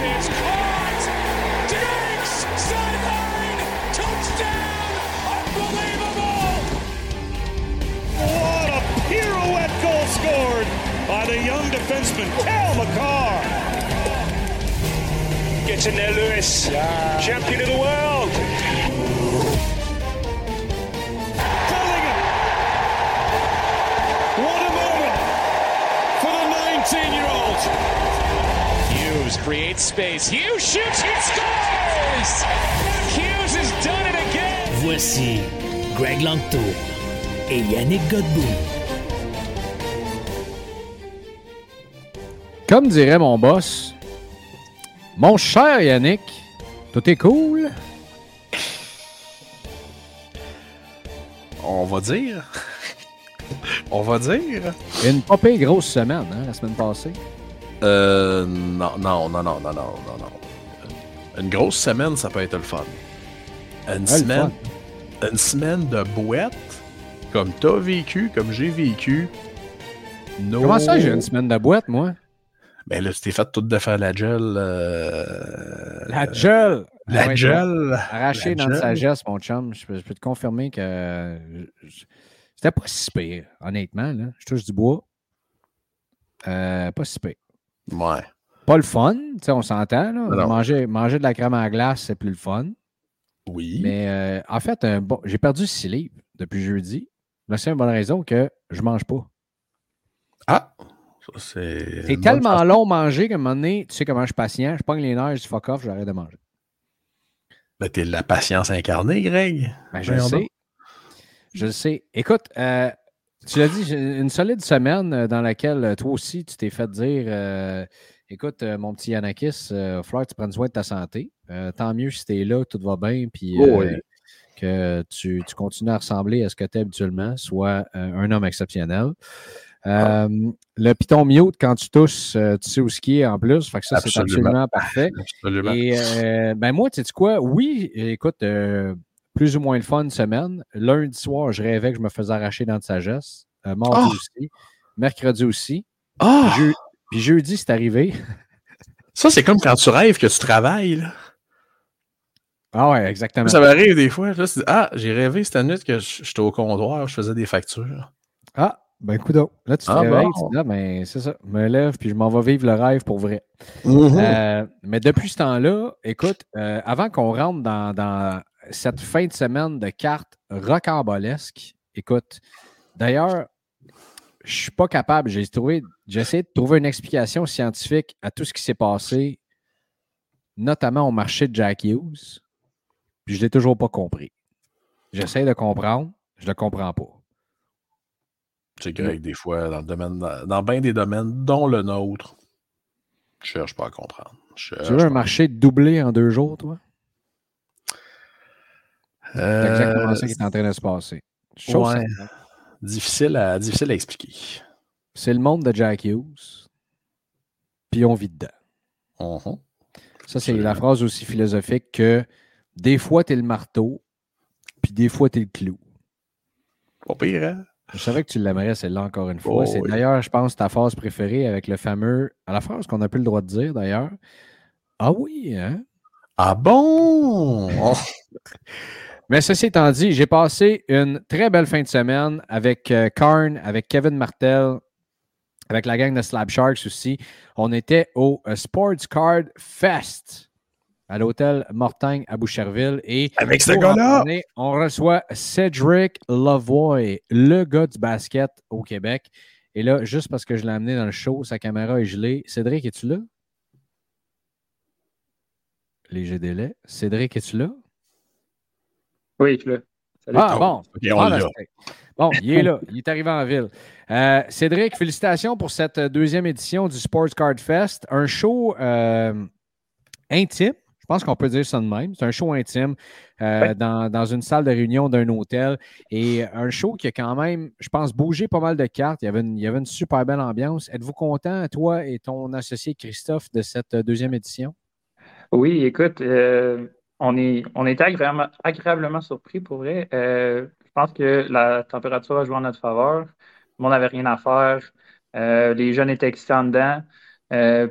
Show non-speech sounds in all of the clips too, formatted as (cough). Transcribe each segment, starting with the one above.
is caught. Diggs, sideline, touchdown, unbelievable. What a pirouette goal scored by the young defenseman, Cal McCarr. Gets in there, Lewis. Champion of the world. Creates space. Hughes shoots. He scores. Hughes has done it again. Voici Greg Langto et Yannick Godbout. Comme dirait mon boss, mon cher Yannick, tout est cool. On va dire. On va dire. Une pas pire grosse semaine, hein, la semaine passée. Euh. Non, non, non, non, non, non, non. Une grosse semaine, ça peut être le fun. Une semaine. Une semaine de boîte, comme t'as vécu, comme j'ai vécu. No... Comment ça, j'ai une semaine de boîte, moi? Ben là, tu t'es fait tout de faire la gel. euh, La gel! La Ouais, gel. Arraché dans gel. sa sagesse, mon chum. Je peux, je peux te confirmer que c'était pas si pire, honnêtement. Là. Je touche du bois. Euh, pas si pire. Ouais. Pas le fun, on s'entend. Manger, manger de la crème à glace, c'est plus le fun. Oui. Mais euh, en fait, un bon, j'ai perdu 6 livres depuis jeudi. La seule bonne raison que je mange pas. Ah! Ça, c'est. C'est tellement long manger qu'à un moment donné, tu sais comment je suis patient, je pogne les nerfs, je dis fuck off, j'arrête de manger. Ben, t'es la patience incarnée, Greg. Ben, je le sais. Je le sais. Écoute, euh, tu l'as dit, une solide semaine euh, dans laquelle euh, toi aussi, tu t'es fait dire euh, écoute, euh, mon petit Yanakis, que tu prennes soin de ta santé. Euh, tant mieux si tu es là, tout va bien, puis Oh, euh, oui. que tu, tu continues à ressembler à ce que tu es habituellement, soit euh, un homme exceptionnel. Euh, Le piton mute, quand tu tousses, euh, tu sais où ce qui est en plus. Fait que ça, c'est Absolument. parfait. (laughs) Absolument. Et euh, ben moi, tu sais quoi? Oui, écoute, euh, plus ou moins le fun semaine. Lundi soir, je rêvais que je me faisais arracher dans de sagesse. Euh, mardi Oh! aussi. Mercredi aussi. Ah! Puis jeudi, c'est arrivé. Ça, c'est comme quand tu rêves que tu travailles. Là. Ah ouais, exactement. Ça m'arrive des fois. Là, ah, j'ai rêvé cette nuit que j'étais au comptoir, je faisais des factures. Ah, ben coup Là, tu te Ah réveilles, bon? tu dis, ah, ben c'est ça. Je me lève, puis je m'en vais vivre le rêve pour vrai. Mhm. Euh, mais depuis ce temps-là, écoute, euh, avant qu'on rentre dans, dans cette fin de semaine de cartes rocambolesques, écoute, d'ailleurs, je suis pas capable, j'ai trouvé, j'ai essayé de trouver une explication scientifique à tout ce qui s'est passé, notamment au marché de Jack Hughes, puis je l'ai toujours pas compris. J'essaie de comprendre, je le comprends pas. C'est Greg, des fois, dans le domaine, dans, dans bien des domaines, dont le nôtre, je cherche pas à comprendre. Je Tu veux un marché doublé en deux jours, toi? C'est Euh, exactement ça qui est en train de se passer. Chose ouais. Difficile, à, difficile à expliquer. C'est le monde de Jack Hughes. Puis on vit dedans. Mhm. Ça, c'est la phrase aussi philosophique que des fois, tu es le marteau, puis des fois, tu es le clou. Pas pire, hein? Je savais que tu l'aimerais, celle-là, encore une fois. Oh, c'est oui. d'ailleurs, je pense, ta phrase préférée avec le fameux. À la phrase qu'on n'a plus le droit de dire, d'ailleurs. Ah oui, hein? Ah bon? (laughs) Mais ceci étant dit, j'ai passé une très belle fin de semaine avec euh, Karn, avec Kevin Martel, avec la gang de Slab Sharks aussi. On était au euh, Sports Card Fest à l'hôtel Mortagne à Boucherville. Et Avec ce gars-là! on reçoit Cedric Lavoie, le gars du basket au Québec. Et là, juste parce que je l'ai amené dans le show, sa caméra est gelée. Cédric, es-tu là? Léger délai. Cédric, es-tu là? Oui, je. Salut. Ah bon. On l'a. Fantastique. Bon, il est là. Il est arrivé en ville. Euh, Cédric, félicitations pour cette deuxième édition du Sports Card Fest. Un show euh, intime. Je pense qu'on peut dire ça de même. C'est un show intime euh, Ouais. dans, dans une salle de réunion d'un hôtel. Et un show qui a quand même, je pense, bougé pas mal de cartes. Il y avait une, il y avait une super belle ambiance. Êtes-vous content, toi et ton associé Christophe, de cette deuxième édition? Oui, écoute, euh, on est, on était agréablement, agréablement surpris pour vrai. Euh, je pense que la température a joué en notre faveur. Monde n'avait rien à faire. Euh, les jeunes étaient excitants dedans.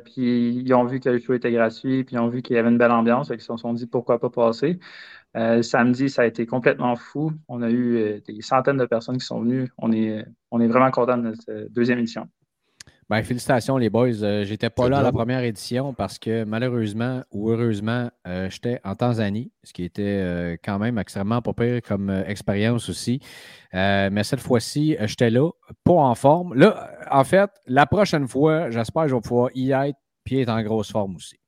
puis ils ont vu que le show était gratuit, puis ils ont vu qu'il y avait une belle ambiance, ils se sont dit pourquoi pas passer. samedi, ça a été complètement fou. On a eu des centaines de personnes qui sont venues. On est, on est vraiment content de cette deuxième édition. Ben, félicitations, les boys. Euh, j'étais pas là à la première édition parce que malheureusement ou heureusement, euh, j'étais en Tanzanie, ce qui était euh, quand même extrêmement pas pire comme expérience aussi. mais cette fois-ci, j'étais là, pas en forme. Là, en fait, la prochaine fois, j'espère que je vais pouvoir y être puis être en grosse forme aussi.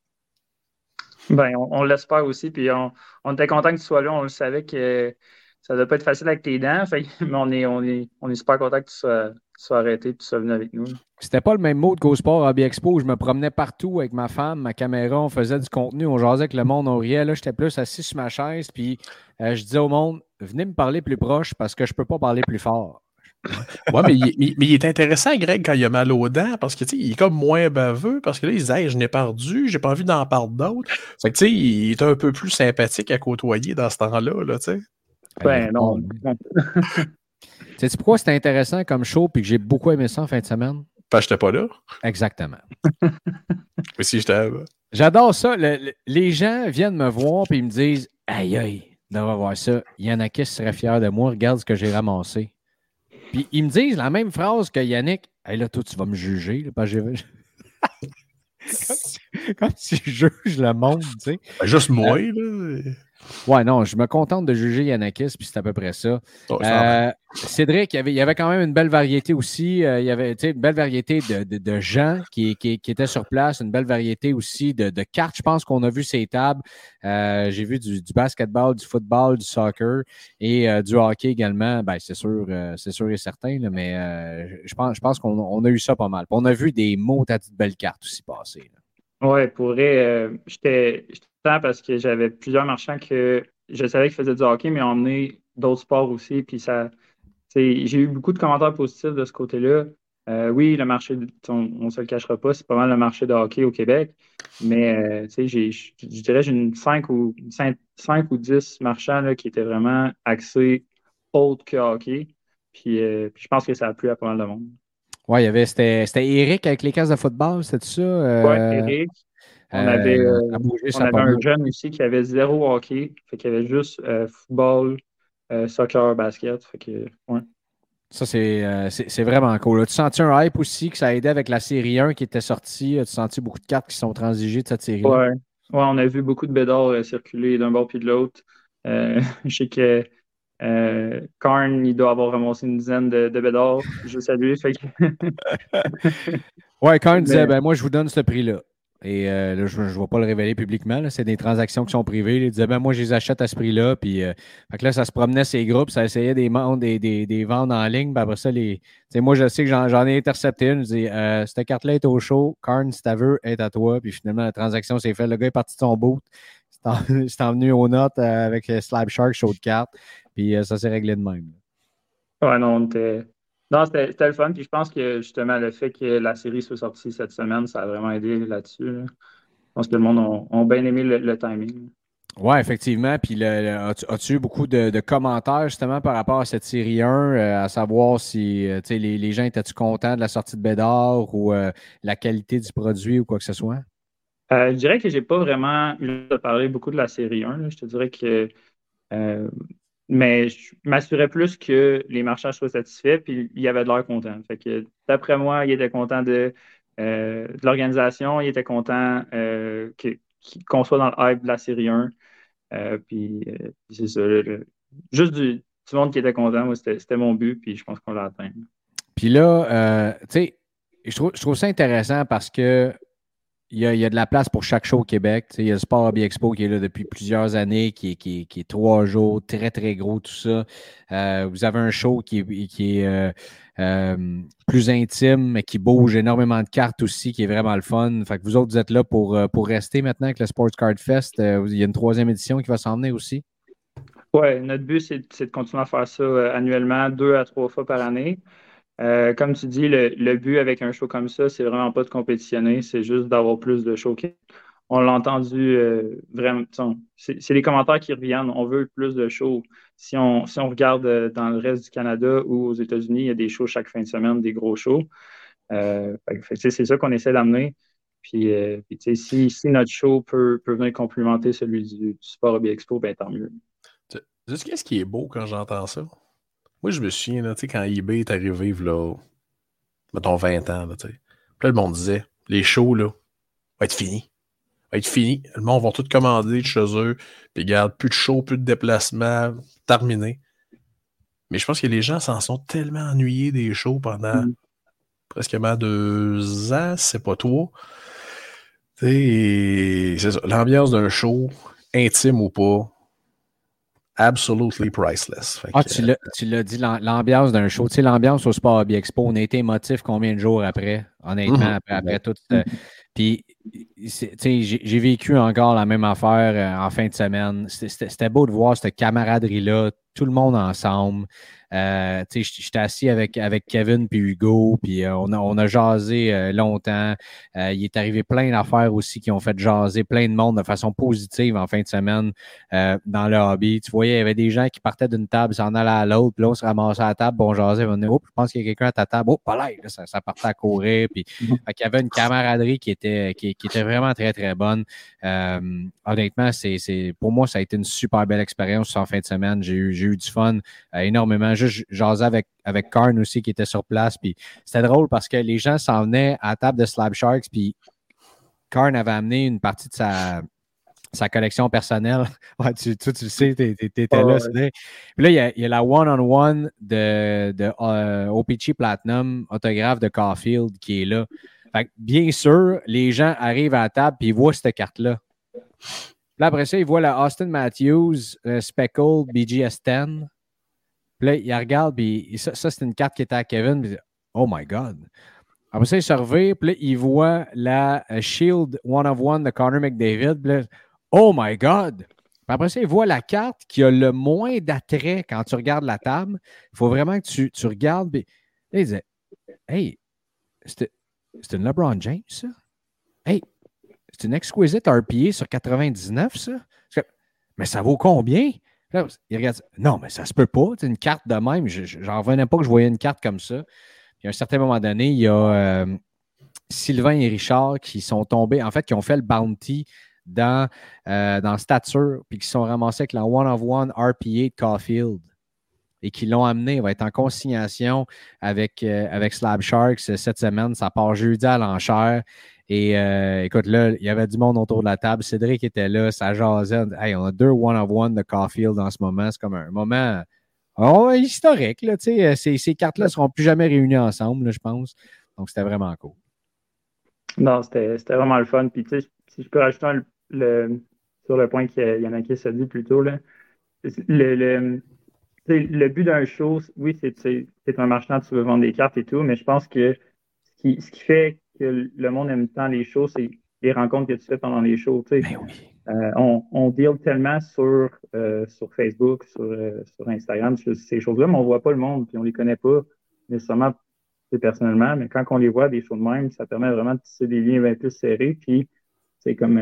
Ben, on, l'espère aussi. Puis on, était content que tu sois là. On le savait que ça ne doit pas être facile avec tes dents. (laughs) mais on est, on, est, on est super content que tu sois sois arrêté et tu sois venu avec nous. C'était pas le même mot de GoSport Hobby Expo. Je me promenais partout avec ma femme, ma caméra, on faisait du contenu, on jasait avec le monde, on riait. Là, j'étais plus assis sur ma chaise, puis euh, je disais au monde, venez me parler plus proche parce que je peux pas parler plus fort. ouais, mais il, est intéressant, Greg, quand il a mal aux dents, parce que il est comme moins baveux, parce que là, il dit je n'ai perdu, j'ai pas envie d'en parler d'autres. Fait que tu sais, il est un peu plus sympathique à côtoyer dans ce temps-là, là, tu sais. Ben non. (laughs) Sais-tu pourquoi c'était intéressant comme show et que j'ai beaucoup aimé ça en fin de semaine? Parce que j'étais pas là. Exactement. (laughs) Mais si j'étais J'adore ça. les gens viennent me voir et ils me disent Aïe, aïe, d'avoir voir ça. Yannick serait fier de moi. Regarde ce que j'ai ramassé. Puis ils me disent la même phrase que Yannick Hey là, toi, tu vas me juger. parce que (laughs) comme, si, je juge le monde, tu sais. Ben, juste moi, euh, là. Ouais, non, je me contente de juger Yanakis, puis c'est à peu près ça. Oh, euh, Cédric, il y, avait, il y avait quand même une belle variété aussi. Euh, il y avait une belle variété de, gens qui, étaient sur place, une belle variété aussi de, cartes. Je pense qu'on a vu ces tables. Euh, j'ai vu du, basketball, du football, du soccer et du hockey également. Ben, c'est sûr, c'est sûr et certain, mais je pense, je pense qu'on a eu ça pas mal. on a vu des mots à de belles cartes aussi passer. Oui, pour vrai, j'étais parce que j'avais plusieurs marchands que je savais qu'ils faisaient du hockey, mais emmené d'autres sports aussi. Puis ça, j'ai eu beaucoup de commentaires positifs de ce côté-là. Euh, oui, le marché, on ne se le cachera pas, c'est pas mal le marché de hockey au Québec. Mais euh, je dirais j'ai une 5 ou, 5, ou 10 marchands qui étaient vraiment axés autre que hockey. Puis, euh, puis, je pense que ça a plu à pas mal de monde. Oui, il y avait, c'était, Eric avec les cases de football, c'était ça? Oui, Eric. On avait, euh, euh, un jeune aussi qui avait zéro hockey, fait qu'il avait juste euh, football, soccer, basket. Fait que, ouais. Ça, c'est vraiment cool. Tu sens un hype aussi que ça a aidé avec la série 1 qui était sortie? As-tu senti beaucoup de cartes qui sont transigées de cette série? Oui, ouais, on a vu beaucoup de bédards circuler d'un bord puis de l'autre. (laughs) je sais que Karn, il doit avoir ramassé une dizaine de, de bédards. Je salue. Fait (laughs) ouais, Karn (laughs) disait ben, Moi, je vous donne ce prix-là. Et euh, là, je ne vais pas le révéler publiquement. C'est des transactions qui sont privées. Il disait ben, moi, je les achète à ce prix-là. Puis euh, là, ça se promenait ces groupes, ça essayait des, ventes en ligne. Puis après ça, les, moi, je sais que j'en ai intercepté une. Je dis euh, cette carte-là est au show. Karn, si est à toi. Puis finalement, la transaction s'est faite. Le gars est parti de son boot. C'est envenu (laughs) aux notes avec Slab Shark, show de carte. Puis ça s'est réglé de même. Ouais, non, on était non, c'était le fun. Puis je pense que justement, le fait que la série soit sortie cette semaine, ça a vraiment aidé là-dessus. Je pense que le monde a, bien aimé le, timing. Oui, effectivement. Puis as-tu eu beaucoup de, commentaires justement par rapport à cette série 1, euh, à savoir si euh, les, les, gens étaient-tu contents de la sortie de Bédard ou euh, la qualité du produit ou quoi que ce soit? je dirais que j'ai pas vraiment eu de parler beaucoup de la série 1. Je te dirais que mais je m'assurais plus que les marchands soient satisfaits, puis il y avait de l'air content. Fait que d'après moi, il était content de, euh, l'organisation, il était content euh, qu'on soit dans le hype de la série 1. Euh, puis c'est ça. juste du, monde qui était content, c'était mon but, puis je pense qu'on l'a atteint. Puis là, tu sais, je trouve, je trouve ça intéressant parce que il y, a, de la place pour chaque show au Québec. il y a le Sport Hobby Expo qui est là depuis plusieurs années, qui est, trois jours, très, très gros, tout ça. Euh, vous avez un show qui est, qui est euh, euh, plus intime, mais qui bouge énormément de cartes aussi, qui est vraiment le fun. Fait que vous autres, vous êtes là pour, pour rester maintenant avec le Sports Card Fest. il y a une troisième édition qui va s'en venir aussi. Oui, notre but, c'est de continuer à faire ça annuellement, deux à trois fois par année. Euh, comme tu dis, le, but avec un show comme ça, c'est vraiment pas de compétitionner, c'est juste d'avoir plus de shows. On l'a entendu euh, vraiment. C'est les commentaires qui reviennent. On veut plus de shows. Si on, si on regarde euh, dans le reste du Canada ou aux États-Unis, il y a des shows chaque fin de semaine, des gros shows. c'est ça qu'on essaie d'amener. Puis, si, si, notre show peut, peut venir complémenter celui du, Sport Hobby Expo, ben tant mieux. Tu sais qu'est-ce qui est beau quand j'entends ça? Moi, je me souviens, là, quand eBay est arrivé, là, mettons 20 ans, là, Puis là, le monde disait, les shows, là, vont être finis. Va être fini. Le monde va tout commander de chez eux. Puis regarde, plus de shows, plus de déplacements, terminé. Mais je pense que les gens s'en sont tellement ennuyés des shows pendant mm. presque deux ans, c'est pas toi. C'est L'ambiance d'un show, intime ou pas, absolutely priceless. ah, tu l'as dit, l'ambiance d'un show. Tu sais, l'ambiance au Sport Hobby Expo, on a été émotif combien de jours après, honnêtement, mm-hmm. après, après tout. Puis, j'ai vécu encore la même affaire euh, en fin de semaine. C'était beau de voir cette camaraderie-là, tout le monde ensemble. Euh, J'étais assis avec, avec Kevin puis Hugo, puis euh, on, a, on a jasé euh, longtemps. Euh, il est arrivé plein d'affaires aussi qui ont fait jaser plein de monde de façon positive en fin de semaine dans le hobby. Tu voyais, il y avait des gens qui partaient d'une table, s'en allaient à l'autre, puis là, on se ramassait à la table, bon, jasait, on oh, je pense qu'il y a quelqu'un à ta table. Oh, pas là, ça, ça, partait à courir. Puis mm-hmm. il y avait une camaraderie qui était, qui, qui était vraiment très, très bonne. honnêtement, c'est pour moi, ça a été une super belle expérience en fin de semaine. J'ai eu, eu du fun énormément juste jasais avec, avec Karn aussi qui était sur place. Puis c'était drôle parce que les gens s'en venaient à la table de Slab Sharks. Puis Karn avait amené une partie de sa, sa collection personnelle. (laughs) Ouais, tu, tu, tu le sais, tu étais là. Puis là, il y, a, il y a la one-on-one de, de euh, OPG Platinum, autographe de Caulfield, qui est là. Fait bien sûr, les gens arrivent à la table et ils voient cette carte-là. Là, après ça, ils voient la Austin Matthews euh, Speckle BGS 10. Puis là, il regarde, puis ça, ça c'est une carte qui était à Kevin. Puis, oh my God. Après ça, il se revient, puis là, il voit la euh, Shield One of One de Connor McDavid. Puis là, oh my God. Puis après ça, il voit la carte qui a le moins d'attrait quand tu regardes la table. Il faut vraiment que tu, tu regardes. Puis là, il disait Hey, c'est une LeBron James, ça? Hey, c'est une exquisite RPA sur 99, ça? Mais ça vaut combien? Il regarde, non, mais ça se peut pas. C'est une carte de même. J'en revenais pas que je voyais une carte comme ça. Puis à un certain moment donné, il y a euh, Sylvain et Richard qui sont tombés, en fait, qui ont fait le bounty dans, euh, dans Stature, puis qui sont ramassés avec la one-of-one RPA de Caulfield et qui l'ont amené. Il va être en consignation avec, euh, avec Slab Sharks cette semaine. Ça part jeudi à l'enchère. Et euh, écoute, là, il y avait du monde autour de la table. Cédric était là, ça jasait. Hey, on a deux one-of-one de Caulfield en ce moment. C'est comme un moment oh, historique. Là, euh, ces, ces cartes-là ne seront plus jamais réunies ensemble, je pense. Donc, c'était vraiment cool. Non, c'était vraiment le fun. Puis, tu sais, si je peux rajouter le, sur le point qu'il y en a qui s'est dit plus tôt, là, le, le but d'un show, oui, c'est un marchand, tu veux vendre des cartes et tout, mais je pense que ce qui, ce qui fait que le monde aime tant les shows, c'est les rencontres que tu fais pendant les shows. Ben euh, on, on deal tellement sur, euh, sur Facebook, sur, euh, sur Instagram, ces choses-là, mais on ne voit pas le monde, puis on ne les connaît pas nécessairement personnellement, mais quand on les voit, des shows de même, ça permet vraiment de tisser des liens un peu plus serrés. Puis c'est comme,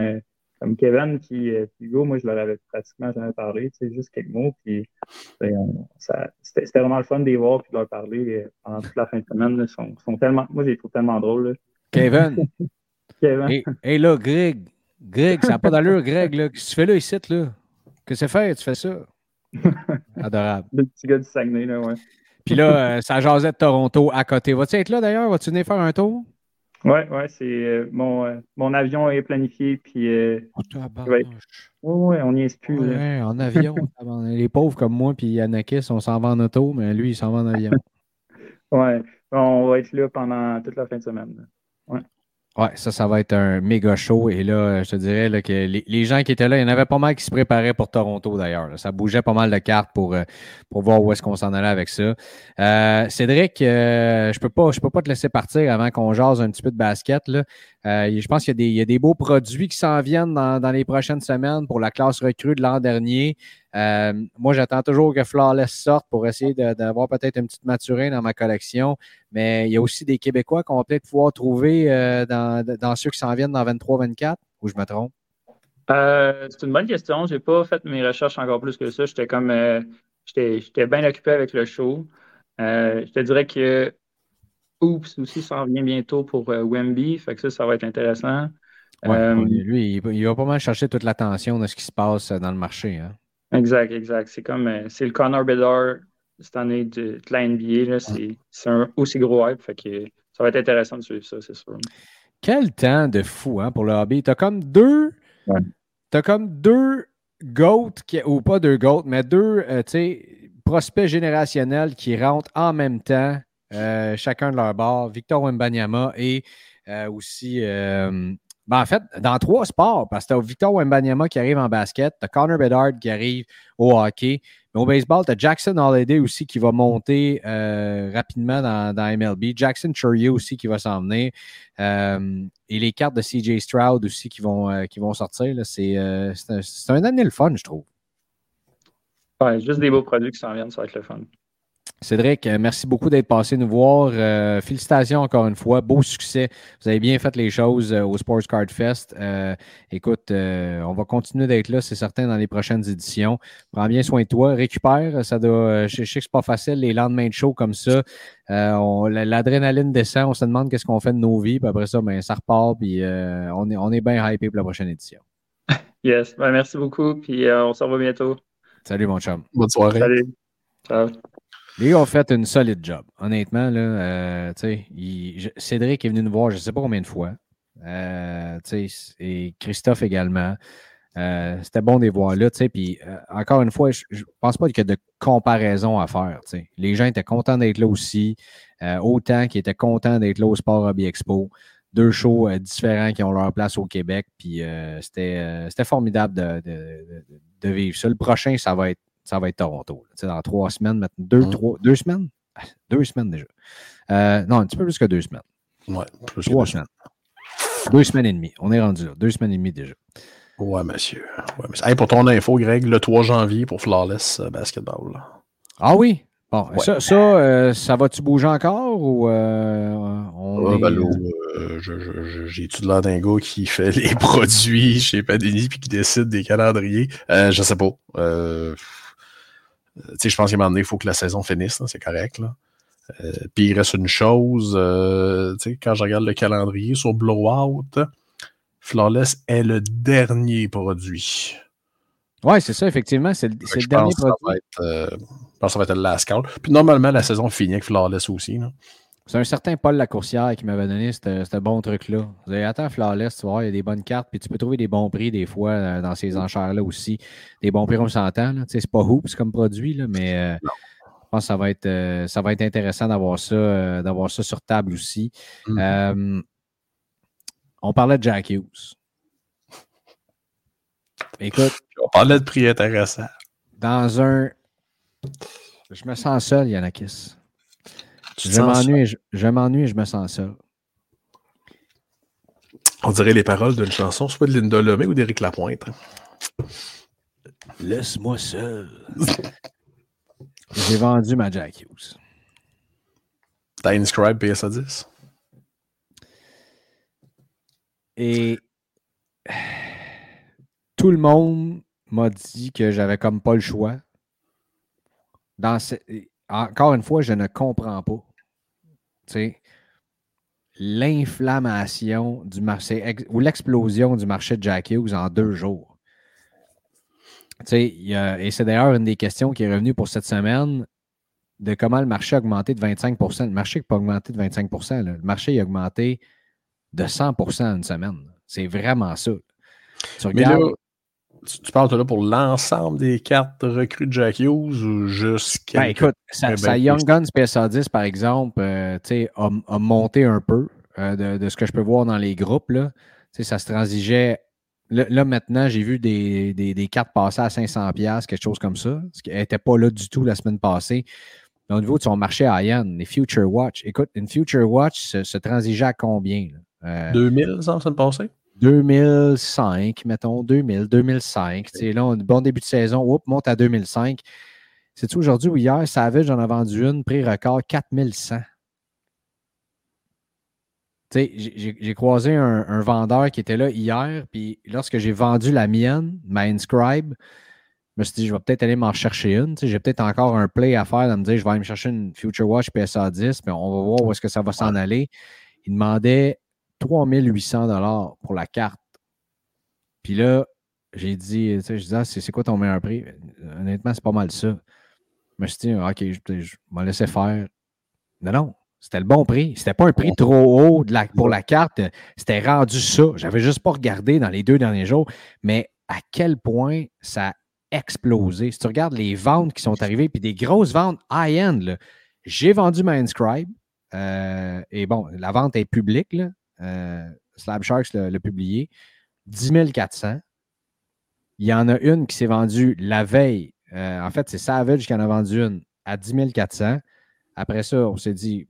comme Kevin qui, Hugo, moi je leur avais pratiquement jamais parlé, c'est juste quelques mots. Puis c'était vraiment le fun de les voir et de leur parler pendant toute la fin de semaine. Ils sont, sont, tellement, moi, je les trouve tellement drôles. Kevin. (laughs) Kevin. Hé là, Greg. Greg, ça n'a pas d'allure, Greg. Là. Qu'est-ce que tu fais là, ici, là? Que c'est fait? Tu fais ça? (laughs) Adorable. Le petit gars du Saguenay, là, ouais. Puis là, euh, ça jasait de Toronto à côté. Vas-tu être là d'ailleurs? Vas-tu venir faire un tour? Oui, ouais, c'est euh, mon, euh, mon avion est planifié. Puis, oh, ouais. ouais, on n'y est plus. Ouais, en avion. (laughs) les pauvres comme moi, puis Yanakis, on s'en va en auto, mais lui, il s'en va en avion. ouais. On va être là pendant toute la fin de semaine. Ouais. Ouais, ça, ça va être un méga show. Et là, je te dirais que les, gens qui étaient là, il y en avait pas mal qui se préparaient pour Toronto d'ailleurs. Ça bougeait pas mal de cartes pour, euh, pour voir où est-ce qu'on s'en allait avec ça. Euh, Cédric, euh, je peux pas, je peux pas te laisser partir avant qu'on jase un petit peu de basket. Là. Je pense qu'il y, a des beaux produits qui s'en viennent dans, les prochaines semaines pour la classe recrue de l'an dernier. Euh, moi, j'attends toujours que Flawless sorte pour essayer d'avoir peut-être une petite maturée dans ma collection. Mais il y a aussi des Québécois qu'on va peut-être pouvoir trouver euh, dans, ceux qui s'en viennent dans 23-24, ou je me trompe? Euh, c'est une bonne question. Je n'ai pas fait mes recherches encore plus que ça. J'étais comme j'étais bien occupé avec le show. je te dirais que Oops aussi s'en vient bientôt pour euh, Wemby. Fait que ça, ça va être intéressant. Ouais, Euh, lui, il, il va pas mal chercher toute l'attention de ce qui se passe dans le marché. Hein. Exact, exact. C'est comme euh, c'est le Connor Bedard cette année de, de la NBA. C'est un aussi gros hype. Fait que ça va être intéressant de suivre ça, c'est sûr. Quel temps de fou hein, pour le hobby. T'as comme deux. Ouais. T'as comme deux GOAT, qui, ou pas deux GOAT, mais deux euh, prospects générationnels qui rentrent en même temps, euh, chacun de leur bord. Victor Wembanyama et euh, aussi. euh, ben, en fait, dans trois sports, parce que tu as Victor Wembanyama qui arrive en basket, tu as Connor Bedard qui arrive au hockey, mais au baseball, tu as Jackson Holiday aussi qui va monter rapidement dans, dans MLB, Jackson Churio aussi qui va s'en venir, et les cartes de CJ Stroud aussi qui vont, qui vont sortir. C'est un, un année le fun, je trouve. Ouais, juste des beaux produits qui s'en viennent, ça va être le fun. Cédric, euh, merci beaucoup d'être passé nous voir. Euh, félicitations encore une fois. Beau succès. Vous avez bien fait les choses euh, au Sports Card Fest. Euh, écoute, euh, on va continuer d'être là, c'est certain, dans les prochaines éditions. Prends bien soin de toi. Récupère. Ça doit, je, je sais que c'est pas facile, les lendemains de show comme ça. Euh, L'adrénaline descend. On se demande qu'est-ce qu'on fait de nos vies. Puis après ça, ben, ça repart. Puis euh, on, est, on est bien hypé pour la prochaine édition. (laughs) Yes. Ben, merci beaucoup. Puis euh, on se revoit bientôt. Salut, mon chum. Bonne soirée. Salut. Ciao. Les gars ont fait une solide job. Honnêtement, là, euh, il- Cédric est venu nous voir je ne sais pas combien de fois. Euh, et Christophe également. Euh, C'était bon de les voir là. Puis euh, encore une fois, je ne pense pas qu'il y a de comparaison à faire. tu sais. Les gens étaient contents d'être là aussi. euh, autant qu'ils étaient contents d'être là au Sport Hobby Expo. Deux shows différents qui ont leur place au Québec. Puis c'était formidable de vivre ça. Le prochain, ça va être ça va être Toronto. là. Dans trois semaines, maintenant, deux, trois, deux semaines? (laughs) Deux semaines déjà. Euh, non, un petit peu plus que deux semaines. Ouais, plus que Trois semaines. Deux semaines et demie. On est rendu là. Deux semaines et demie déjà. Ouais, monsieur. Ouais, monsieur. Hey, pour ton info, Greg, le 3 janvier pour Flawless euh, Basketball. là. Ah oui? Bon, Ouais. ça, ça, euh, ça va-tu bouger encore ou euh, on Ah, est- ben là, euh, je- je- je- J'ai-tu de l'air d'un gars qui fait (laughs) les produits chez Panini puis qui décide des calendriers? Je sais pas. Euh, tu sais, je pense qu'à un moment donné, il faut que la saison finisse, c'est correct. Là. Euh, puis il reste une chose, euh, tu sais, quand je regarde le calendrier sur Blowout, Flawless est le dernier produit. Oui, c'est ça, effectivement. C'est le, dernier pense que ça produit. va être, euh, je pense que ça va être le last call. Puis normalement, la saison finit avec Flawless aussi. là. C'est un certain Paul Lacourcière qui m'avait donné ce bon truc-là. Vous avez attends, Flawless, tu voir, il y a des bonnes cartes, puis tu peux trouver des bons prix des fois euh, dans ces enchères-là aussi. Des bons prix, on s'entend. C'est pas hoops comme produit, là, mais euh, je pense que ça va être, euh, ça va être intéressant d'avoir ça, d'avoir ça sur table aussi. Mhm. Euh, on parlait de Jack Hughes. Écoute, On parlait de prix intéressant. dans un. Je me sens seul, Yanakis. Tu Je m'ennuie, je, je m'ennuie et je me sens seul. On dirait les paroles d'une chanson, soit de Linda Lemay ou d'Éric Lapointe. hein. Laisse-moi seul. (laughs) J'ai vendu ma Jack Hughes. T'as Inscribe PSA 10? Et tout le monde m'a dit que j'avais comme pas le choix. Dans ce- Encore une fois, je ne comprends pas. L'inflammation du marché ou l'explosion du marché de Jack Hughes en deux jours. A- et c'est d'ailleurs une des questions qui est revenue pour cette semaine de comment le marché a augmenté de 25% Le marché n'a pas augmenté de 25 là. Le marché a augmenté de 100% en une semaine. C'est vraiment ça. Tu regardes, tu, tu parles toi, là pour l'ensemble des cartes recrues de Jack Hughes ou juste Ben, écoute, sa, sa Young. Guns PSA 10, par exemple, euh, a, a monté un peu euh, de, de ce que je peux voir dans les groupes. Là. Ça se transigeait. Là, là, maintenant, j'ai vu des, des, des cartes passer à 500$, quelque chose comme ça, ce qui n'était pas là du tout la semaine passée. Mais au niveau de son marché à Yen, les Future Watch, écoute, une Future Watch se, se transigeait à combien? là? Euh, 2000, ça, me passait? 2005, mettons, 2000, 2005. Tu sais, là, on, bon début de saison, oups, monte à 2005. C'est-tu aujourd'hui ou hier, Savage, j'en ai vendu une, prix record 4100. Tu sais, j'ai- croisé un, un vendeur qui était là hier, puis lorsque j'ai vendu la mienne, ma Inscribe, me suis dit, je vais peut-être aller m'en chercher une. J'ai peut-être encore un play à faire de me dire, je vais aller me chercher une Future Watch PSA 10, puis on va voir où est-ce que ça va s'en aller. Il demandait 3800 pour la carte. Puis là, j'ai dit, tu sais, je dis, ah, c'est quoi ton meilleur prix? Honnêtement, c'est pas mal ça. Je me suis dit, OK, je, je m'en laisser faire. Non, non, c'était le bon prix. C'était pas un prix trop haut de la- pour la carte. C'était rendu ça. J'avais juste pas regardé dans les deux derniers jours, mais à quel point ça a explosé? Si tu regardes les ventes qui sont arrivées, puis des grosses ventes high-end, j'ai vendu ma Inscribe. euh, et bon, la vente est publique. Là. Euh, Slab Sharks l'a publié. 10 400. Il y en a une qui s'est vendue la veille. Euh, en fait, c'est Savage qui en a vendu une à 10 400. Après ça, on s'est dit,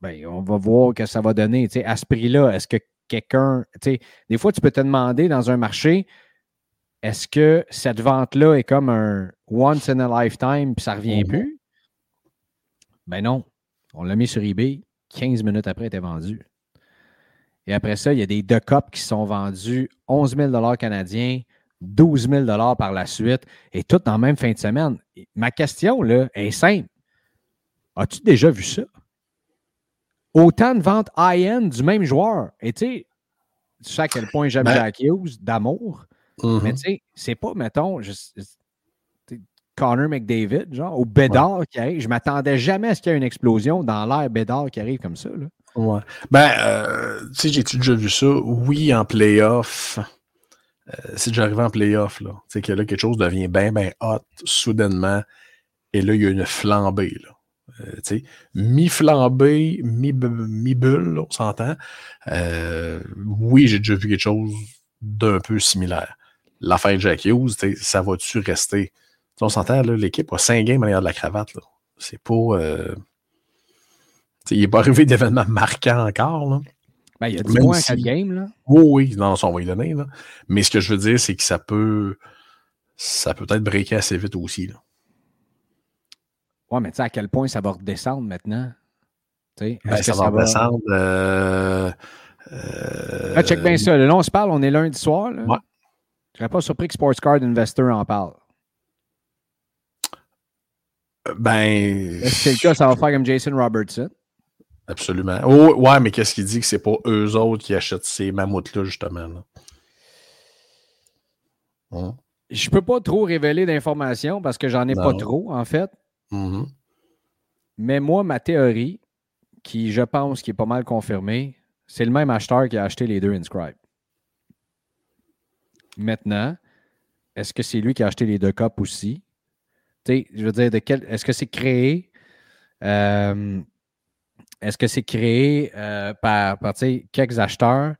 ben, on va voir ce que ça va donner. À ce prix-là, est-ce que quelqu'un. Des fois, tu peux te demander dans un marché, est-ce que cette vente-là est comme un once in a lifetime puis ça ne revient Mhm. plus? Ben non. On l'a mis sur eBay. 15 minutes après, elle était vendu. Et après ça, il y a des deux cups qui sont vendus 11 000 canadiens, 12 000 par la suite, et tout dans la même fin de semaine. Ma question là, est simple. As-tu déjà vu ça? Autant de ventes high-end du même joueur. Et tu sais, tu sais à quel point j'aime Ben- Jack Hughes d'amour, Mhm. mais tu sais, c'est pas, mettons, je- Connor McDavid, genre, ou Bédard qui arrive. Je m'attendais jamais à ce qu'il y ait une explosion dans l'air Bédard qui arrive comme ça. Là. Ouais. Ben, euh, tu sais, j'ai-tu déjà vu ça? Oui, en playoff. Euh, c'est déjà arrivé en playoff, là. Tu sais, que là, quelque chose devient bien, bien hot, soudainement. Et là, il y a une flambée, là. Euh, tu sais, mi-flambée, mi-bu- mi-bulle, on s'entend. Oui, j'ai déjà vu quelque chose d'un peu similaire. L'affaire Jack Hughes, ça va-tu rester? Tu sais, on s'entend, là, l'équipe a 5 games en arrière de la cravate, là. C'est pas... euh, tu sais, il n'est pas arrivé d'événements marquants encore, là. Ben, il y a 10 Même points à si- 4 games. Là. Oui, oui, non, ça, on va y donner. Là. Mais ce que je veux dire, c'est que ça peut. Ça peut être breaké assez vite aussi. Là. Ouais, mais tu sais, à quel point ça va redescendre maintenant? Ben, est-ce ça, que va descendre. euh, euh, Ah, check bien ça. Là, on se parle, on est lundi soir. Là. Ouais. Je serais pas surpris que Sports Card Investor en parle. Ben. Est-ce que c'est le cas, ça va faire comme Jason Robertson? Absolument. Oh, ouais, mais qu'est-ce qu'il dit que c'est pas eux autres qui achètent ces mammouths-là, justement? Là? Hum, Je peux pas trop révéler d'informations parce que j'en ai pas trop, en fait. mhm. Mais moi, ma théorie, qui je pense qui est pas mal confirmée, c'est le même acheteur qui a acheté les deux Inscribe. Maintenant, est-ce que c'est lui qui a acheté les deux cups aussi? Je veux dire, de quel, est-ce que c'est créé? euh, est-ce que c'est créé euh, par, quelques acheteurs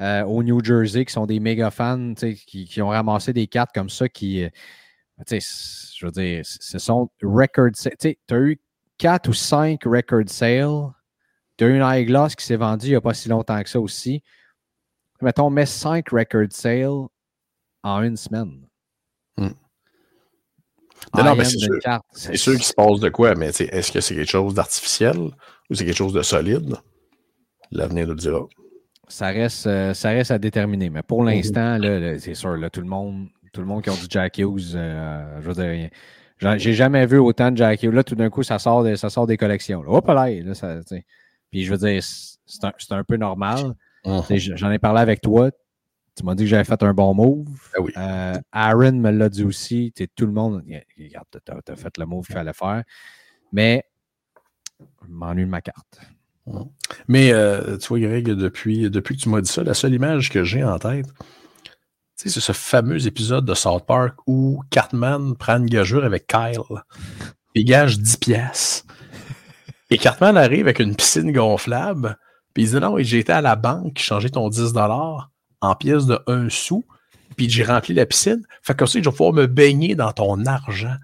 euh, au New Jersey qui sont des méga fans, qui, qui ont ramassé des cartes comme ça qui. euh, c- je veux dire, ce sont record. Tu as eu 4 ou 5 record sales. Tu as eu une eyeglass qui s'est vendue il n'y a pas si longtemps que ça aussi. Mettons, mets 5 record sales en une semaine. Hmm. Non, non, mais c'est sûr. sûr qu'il se passe de quoi, mais est-ce que c'est quelque chose d'artificiel? Ou c'est quelque chose de solide? L'avenir nous le dira. ça reste, euh, ça reste à déterminer. Mais pour Mhm. l'instant, c'est sûr, là, tout le monde, tout le monde qui a du Jack Hughes, euh, je veux dire, j'en- j'ai jamais vu autant de Jack Hughes. Là, tout d'un coup, ça sort, des, ça sort des collections. Là. Hop là, là, ça. Puis je veux dire, c'est un, c'est un peu normal. Mhm. J'en ai parlé avec toi. Tu m'as dit que j'avais fait un bon move. Ah oui. Euh, Aaron me l'a dit aussi. Tout le monde, regarde, t'as as fait le move qu'il fallait faire. Mais m'ennuie ma carte. Mais euh, tu vois, Greg, depuis, depuis que tu m'as dit ça, la seule image que j'ai en tête, c'est ce fameux épisode de South Park où Cartman prend une gageure avec Kyle. Il gage 10 piastres. Et Cartman arrive avec une piscine gonflable. Puis il dit non, j'ai été à la banque changer ton 10$ en pièces de 1 sou. Puis j'ai rempli la piscine. Fait que ça, je vais pouvoir me baigner dans ton argent.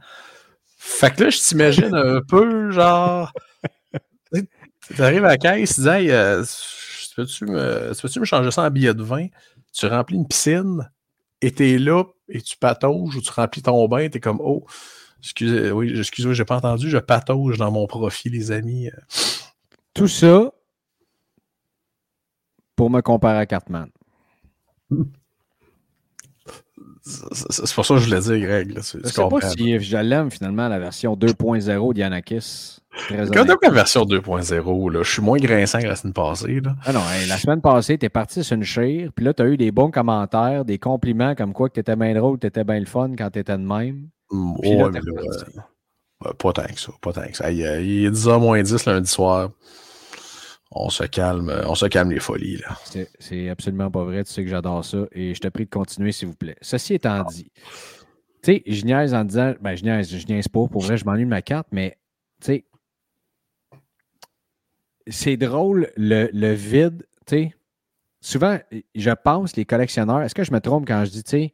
Fait que là, je t'imagine un peu genre. Tu arrives à la caisse, tu dis euh, tu peux-tu me, tu peux-tu me changer ça en billet de vin? Tu remplis une piscine et t'es là et tu patauges ou tu remplis ton bain, t'es comme Oh, excusez, oui, excusez-moi, j'ai pas entendu, je patauge dans mon profit, les amis. Tout ça pour me comparer à Cartman. (laughs) C'est pour ça que je voulais dire, Greg. Là, Je sais pas si je l'aime finalement, la version 2.0 d'Yanakis. Regarde honnête. la version 2.0, là, je suis moins grinçant que la semaine passée. Là. Ah non, hey, la semaine passée, t'es parti sur une chire, puis là, t'as eu des bons commentaires, des compliments comme quoi que t'étais bien drôle, t'étais bien le fun quand t'étais de même. Mm, là, ouais, mais là, euh, pas tant que ça. Pas tant que ça. Il, euh, il est 10h moins 10 lundi soir. On se calme, on se calme les folies. Là. C'est- C'est absolument pas vrai. Tu sais que j'adore ça. Et je te prie de continuer, s'il vous plaît. Ceci étant dit, tu sais, je niaise en disant, ben, je niaise, je niaise pas. Pour vrai, je m'ennuie de ma carte, mais, tu sais, c'est drôle, le, le vide, tu sais. Souvent, je pense, les collectionneurs, est-ce que je me trompe quand je dis, tu sais,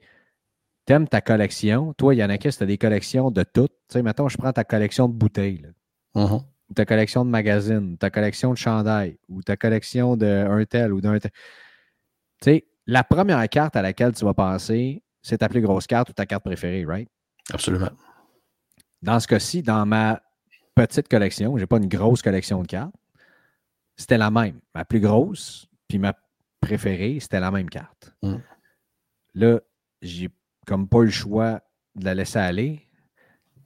t'aimes ta collection? Toi, Yannick, tu as des collections de toutes. Tu sais, mettons, je prends ta collection de bouteilles, là Mhm. Ta collection de magazines, ta collection de chandail, ou ta collection d'un tel ou d'un tel. Tu sais, la première carte à laquelle tu vas penser, c'est ta plus grosse carte ou ta carte préférée, right? Absolument. Dans ce cas-ci, dans ma petite collection, je n'ai pas une grosse collection de cartes, c'était la même. Ma plus grosse, puis ma préférée, c'était la même carte. Mm. Là, j'ai comme pas le choix de la laisser aller.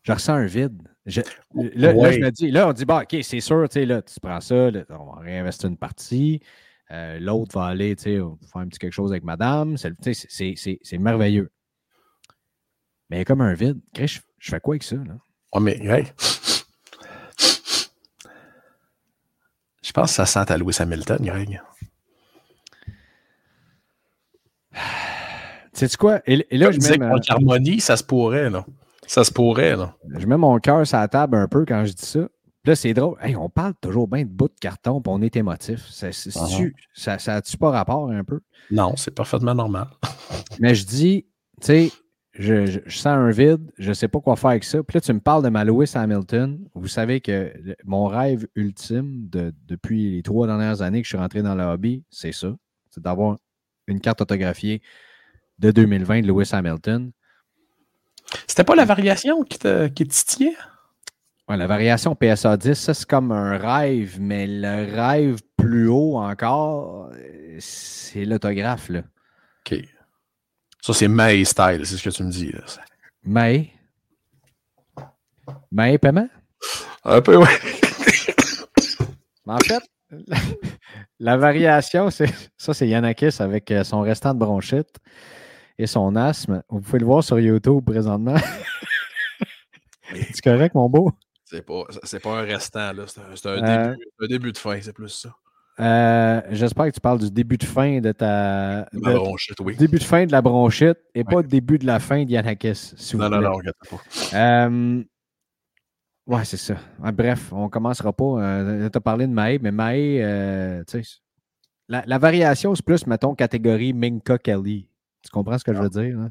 Je ressens un vide. Je- là, là, Ouais. je me dis, là, on dit, bah, OK, c'est sûr, tu sais, là, tu prends ça, là, on va réinvestir une partie. euh, L'autre va aller, tu sais, faire un petit quelque chose avec madame. C'est- merveilleux. Mais il y a comme un vide. Je, je fais quoi avec ça, là? Ouais, mais Greg, je pense que ça sent à Louis Hamilton, Greg. (sighs) Sais-tu quoi? Et, et là, Comme je mets, ma- Harmonie, ça se pourrait, là. Ça se pourrait, là. je mets mon cœur sur la table un peu quand je dis ça. Puis là, c'est drôle. Hey, on parle toujours bien de bout de carton, puis on est émotif. Ça, c'est- Ah. pas rapport un peu? Non, c'est parfaitement normal. (laughs) Mais je dis, tu sais, je, je- je sens un vide, je sais pas quoi faire avec ça. Puis là, tu me parles de ma Lewis Hamilton. Vous savez que le- mon rêve ultime de- depuis les trois dernières années que je suis rentré dans le hobby, c'est ça. C'est d'avoir une carte autographiée de 2020 de Lewis Hamilton. C'était pas la variation qui te, qui te titillait? Ouais, la variation PSA 10, ça, c'est comme un rêve, mais le rêve plus haut encore, c'est l'autographe, là. OK. Ça, c'est May style, c'est ce que tu me dis. Là. Mais. Mais paiement? Un peu, ouais. Mais En fait, la, (laughs) la variation, c'est ça, c'est Yanakis avec euh, son restant de bronchite et son asthme. Vous pouvez le voir sur YouTube présentement. (laughs) c'est correct, mon beau? C'est pas, c'est pas un restant, là. C'est un, c'est un Euh, début, un début de fin, c'est plus ça. Euh, J'espère que tu parles du début de fin de ta. De- bronchite, oui. début de fin de la bronchite et pas début de la fin d'Yanakis, vous Non, non, plaît. non, regarde pas. Euh, ouais, c'est ça. Ah, bref, on commencera pas. tu as parlé de Maé, mais Maé, euh, tu sais, la, la variation, c'est plus, mettons, catégorie Minka Kelly. Tu comprends ce que je veux dire? hein?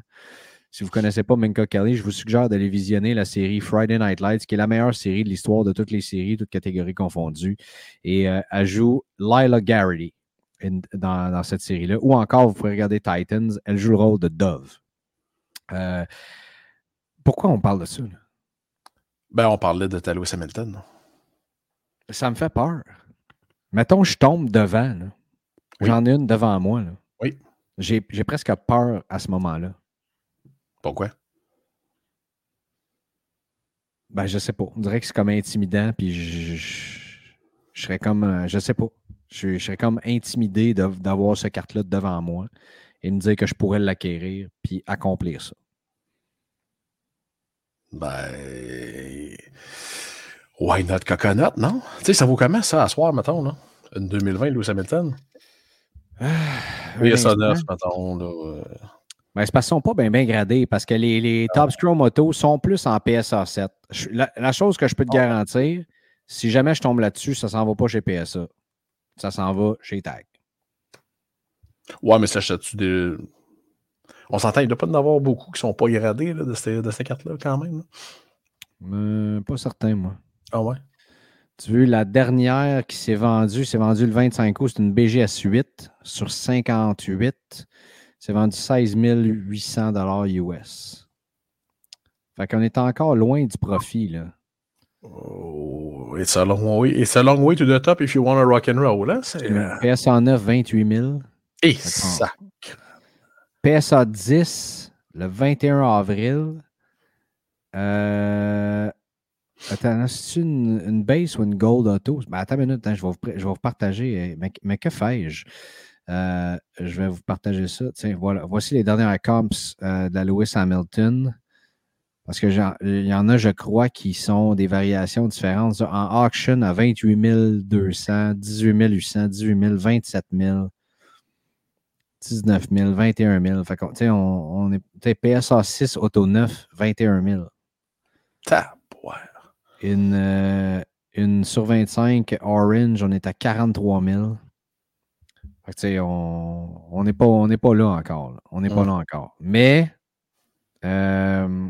Si vous ne connaissez pas Minka Kelly, je vous suggère d'aller visionner la série Friday Night Lights, qui est la meilleure série de l'histoire de toutes les séries, toutes catégories confondues. Et euh, elle joue Lila Garrity in- dans, dans cette série-là. Ou encore, vous pouvez regarder Titans, elle joue le rôle de Dove. Euh, pourquoi on parle de ça? là? Ben, on parlait de ta Lewis Hamilton. non? Ça me fait peur. Mettons, je tombe devant. J'en ai une devant moi. là. J'ai presque peur à ce moment-là. Pourquoi? Ben, je sais pas. On dirait que c'est comme intimidant, puis je, je- je serais comme, euh, je sais pas. Je, je serais comme intimidé d'avoir ce carte-là devant moi et me dire que je pourrais l'acquérir puis accomplir ça. Ben. Why not coconut, non? Tu sais, ça vaut comment ça à soir, mettons, là? Une 2020, Lewis Hamilton? Oui, ça Honnêtement, neuf, mettons, là. Ben, c'est parce qu'ils sont pas bien gradés, parce que les, les Top Scrum Moto sont plus en PSA 7. Je- la, la chose que je peux te garantir, si jamais je tombe là-dessus, ça s'en va pas chez PSA. Ça s'en va chez Tag. Ouais, mais ça, tu des. On s'entend, il ne doit pas en avoir beaucoup qui sont pas gradés là, de ces, de ces cartes-là, quand même. là. Euh, pas certain, moi. Ah ouais? Tu veux, la dernière qui s'est vendue, c'est vendue le 25 août, c'est une BGS 8 sur 58. C'est vendu 16 800 US. Fait qu'on est encore loin du profit, là. Oh, it's a long way. It's a long way to the top if you want to rock and roll. Hein? PSA 9, 28 000. Et ça. PSA 10, le 21 avril. Euh, attends, c'est une, une base ou une gold auto? Ben, attends une minute, hein, je, vais vous, partager. Mais, mais que fais-je? Euh, je vais vous partager ça. Voici les dernières comps euh, de la Lewis Hamilton. Parce qu'il y en a, je crois, qui sont des variations différentes. En auction, à 28 200, 18 800, 18 000, 27 000, 19 000, 21 000. Fait on, on est PSA 6, Auto 9, 21 000. Une, euh, une sur 25 Orange, on est à 43 000. Fait que, on n'est pas, pas là encore. On n'est pas là encore. Mais, euh,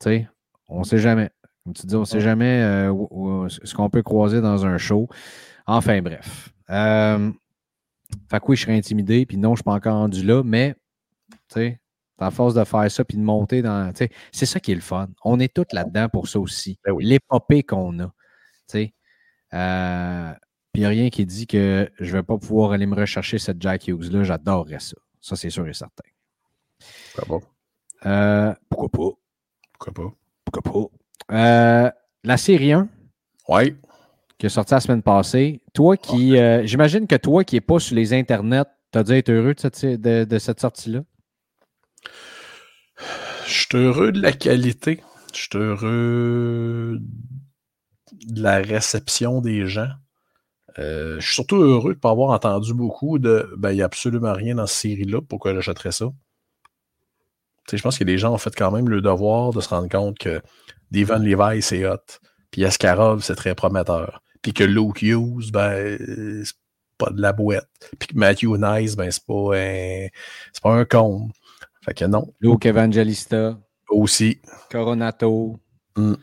tu sais, on ne sait jamais. Comme tu dis, on ne sait jamais euh, ce qu'on peut croiser dans un show. Enfin, bref. Euh, fait que oui, je serais intimidé, puis non, je ne suis pas encore rendu là, mais, tu sais, à force de faire ça, puis de monter dans. C'est ça qui est le fun. On est tous là-dedans pour ça aussi. Ben L'épopée qu'on a. Euh, puis il n'y a rien qui dit que je ne vais pas pouvoir aller me rechercher cette Jack Hughes-là. J'adorerais ça. Ça, c'est sûr et certain. Pourquoi pas? Euh, pourquoi pas? Pourquoi pas? Pourquoi pas? Euh, la série 1. Oui. Qui est sortie la semaine passée. Toi qui. J'imagine que toi qui n'es pas sur les internets, tu as dû être heureux de cette, de, cette sortie-là. Je suis heureux de la qualité. Je suis heureux de la réception des gens. Euh, je suis surtout heureux de ne pas avoir entendu beaucoup de ben, il n'y a absolument rien dans cette série-là, pourquoi j'achèterais ça? je pense que les gens ont fait quand même le devoir de se rendre compte que Devon Levi, c'est hot. Puis Askarov, c'est très prometteur. Puis que Luke Hughes, ben, c'est pas de la boîte. Puis que Matthew Nice, ben, c'est pas un, c'est pas un con. Fait que non. Luke Evangelista. Aussi. Coronato. Mm.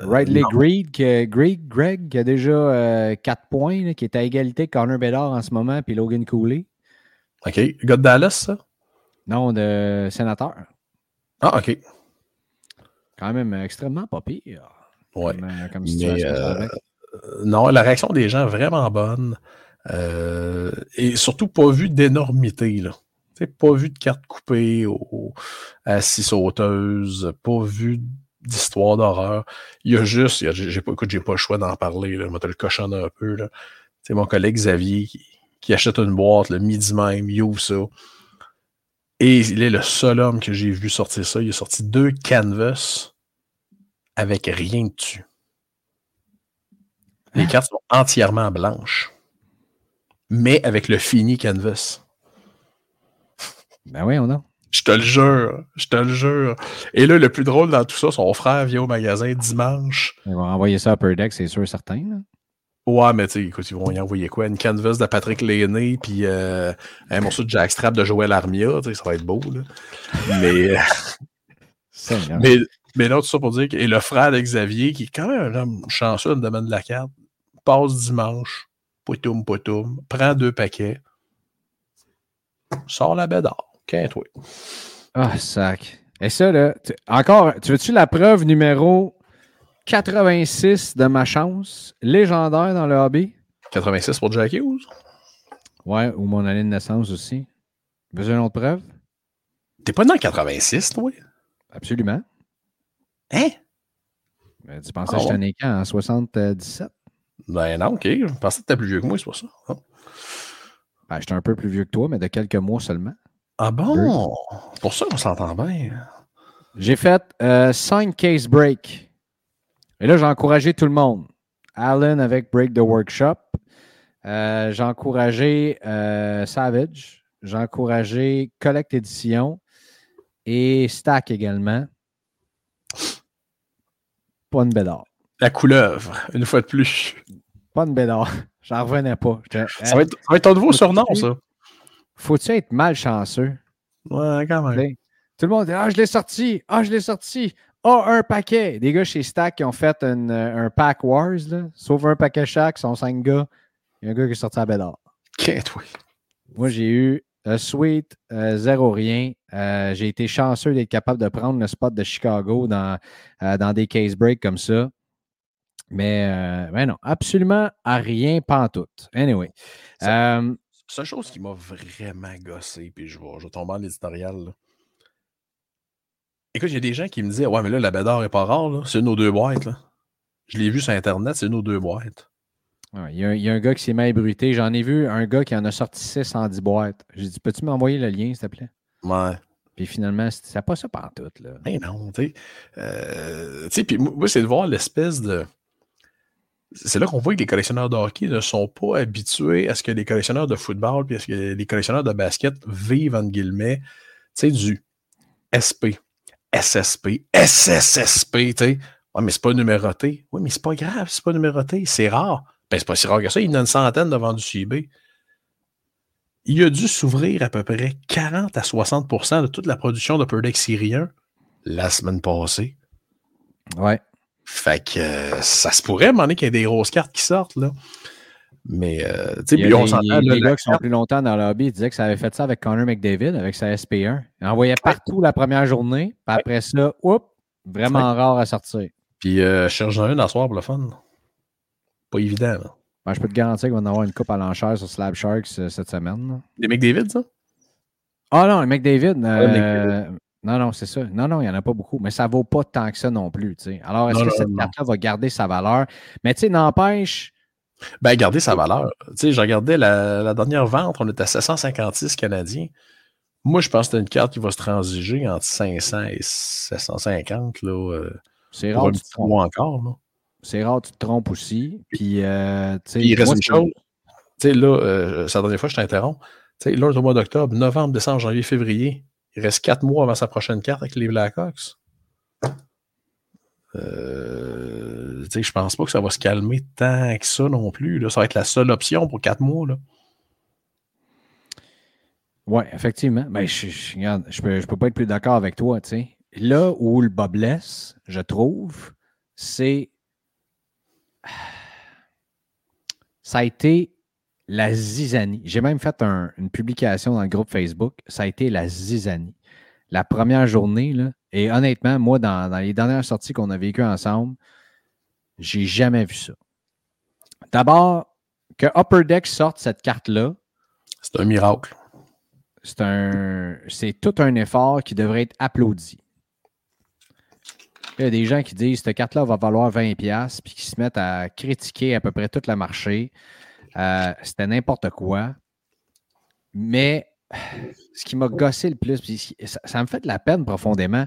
Ridley Greig, Greg, Greg, qui a déjà 4 euh, points, qui est à égalité Connor Bedard en ce moment, puis Logan Cooley. OK. Gars de Dallas, ça? Non, de sénateur. Ah, OK. Quand même extrêmement pas pire. Ouais. Comme, euh, situation. Euh, non, la réaction des gens est vraiment bonne. et surtout pas vu d'énormité, là. Pas vu de carte coupée à six sauteuses, pas vu d'histoire d'horreur. Il y a juste, j'ai pas, écoute, j'ai pas le choix d'en parler, là, moi te le cochonner un peu. C'est mon collègue Xavier qui, achète une boîte le midi même, il ouvre ça. Et il est le seul homme que j'ai vu sortir ça. Il a sorti deux canvas avec rien dessus. Les hein? cartes sont entièrement blanches, mais avec le fini canvas. Ben oui, on a. Je te le jure, je te le jure. Et là, le plus drôle dans tout ça, son frère vient au magasin dimanche. Ils vont envoyer ça à Perdex, c'est sûr, certain. Là. Ouais, mais tu sais, écoute, ils vont y envoyer quoi? Une canvas de Patrick Léné, puis euh, un morceau de Jackstrap de Joël Armia, tu sais, ça va être beau, là. Mais, (laughs) mais, mais non, tout ça pour dire que, et le frère de Xavier, qui est quand même un homme chanceux dans le domaine de la carte, passe dimanche, poutoum, poutoum, prend deux paquets, sort la bédard. Quinte, oui. Ah, sac. Et ça, là, encore, tu veux-tu la preuve numéro 86 de ma chance, légendaire dans le hobby? 86 pour Jack Hughes? Ouais, ou mon année de naissance aussi. Besoin d'une autre preuve? T'es pas dans 86, toi? Absolument. Hein? Ben, tu pensais que j'étais né quand? En 77? Ben non, ok. Je pensais que t'étais plus vieux que moi, c'est pour ça. Oh. Ben, j'étais un peu plus vieux que toi, mais de quelques mois seulement. Ah bon? Pour ça qu'on s'entend bien. J'ai fait 5 euh, case break. Et là, j'ai encouragé tout le monde. Alan avec Break the Workshop. Euh, j'ai encouragé euh, Savage. J'ai encouragé Collect Edition et Stack également. Pas une bédard. La couleuvre, une fois de plus. Pas une bédard. (laughs) J'en revenais pas. Ça va, être, ça va être ton nouveau surnom, ça. Faut-tu être malchanceux? Ouais, quand même. Tout le monde dit Ah, je l'ai sorti. Ah, je l'ai sorti. Ah, un paquet. Des gars chez Stack qui ont fait un pack Wars, là. sauf un paquet chaque, sont cinq gars. Il y a un gars qui est sorti à Bédard. Quête, oui. Moi, j'ai eu un Sweet, euh, zéro rien. Euh, j'ai été chanceux d'être capable de prendre le spot de Chicago dans, euh, dans des case breaks comme ça. Mais, mais non, absolument à rien, pas tout. Anyway. Seule chose qui m'a vraiment gossé, puis je vais, je vais tomber en l'éditorial. Écoute, il y a des gens qui me disent Ouais, mais là, la bédard n'est pas rare, là. c'est nos deux boîtes. Là. Je l'ai vu sur Internet, c'est nos deux boîtes. Ouais, Il y, a un- il y a un gars qui s'est mal ébruité. J'en ai vu un gars qui en a sorti 6 en 10 boîtes. J'ai dit Peux-tu m'envoyer le lien, s'il te plaît Ouais. Puis finalement, c'est pas ça tout là. Ben non, tu sais. Euh, tu sais, puis moi, c'est de voir l'espèce de. C'est là qu'on voit que les collectionneurs de hockey ne sont pas habitués à ce que les collectionneurs de football puis à ce que les collectionneurs de basket vivent, entre guillemets, tu sais, du SP, SSP, SSSP, tu sais. Ouais, mais c'est pas numéroté. Oui, mais c'est pas grave, c'est pas numéroté. C'est rare. Ben, c'est pas si rare que ça. Il y en a une centaine de vendus sur eBay. Il a dû s'ouvrir à peu près 40 à 60% de toute la production de Perdex Syrien la semaine passée. Ouais. Fait que euh, ça se pourrait, demander qu'il y ait des grosses cartes qui sortent, là. Mais, euh, tu sais, on s'entend, la gars qui sont plus longtemps dans le hobby. Ils disaient que ça avait fait ça avec Connor McDavid, avec sa SP1. Il envoyait partout la première journée. Puis après ça, oups, vraiment rare à sortir. Puis, euh, je cherche un à soir pour le fun. Pas évident, là. Ben, je peux te garantir qu'on va en avoir une coupe à l'enchère sur Slab Sharks euh, cette semaine. Des mecs David, ça? Ah non, le McDavid. euh, McDavid. Non, non, c'est ça. Non, non, il n'y en a pas beaucoup. Mais ça ne vaut pas tant que ça non plus. tu sais. Alors, est-ce que non, cette carte-là va garder sa valeur? Mais tu sais, n'empêche. Ben, garder sa valeur. Tu sais, je regardais la, la dernière vente, on était à 756 Canadiens. Moi, je pense que c'est une carte qui va se transiger entre 500 et 750, là. euh, C'est rare, tu te encore, là. C'est rare, tu te trompes aussi. Puis, euh, tu sais, Puis il reste moi, une chose. Tu sais, là, euh, c'est la dernière fois je t'interromps. Tu sais, là, au mois d'octobre, novembre, décembre, janvier, février. Il reste quatre mois avant sa prochaine carte avec les Blackhawks. Euh, je pense pas que ça va se calmer tant que ça non plus. Ça va être la seule option pour quatre mois. Là. Oui, effectivement. Ben, je, je, regarde, je peux, je peux pas être plus d'accord avec toi. Là où le bas blesse, je trouve, c'est. (sighs) Ça a été la zizanie. J'ai même fait un- une publication dans le groupe Facebook. Ça a été la zizanie. La première journée, là, et honnêtement, moi, dans, dans les dernières sorties qu'on a vécues ensemble, j'ai jamais vu ça. D'abord, que Upper Deck sorte cette carte-là, C'est un miracle. c'est un c'est tout un effort qui devrait être applaudi. Il y a des gens qui disent cette carte-là va valoir 20$ puis qui se mettent à critiquer à peu près tout le marché. Euh, C'était n'importe quoi. Mais ce qui m'a gossé le plus, ça, ça me fait de la peine profondément,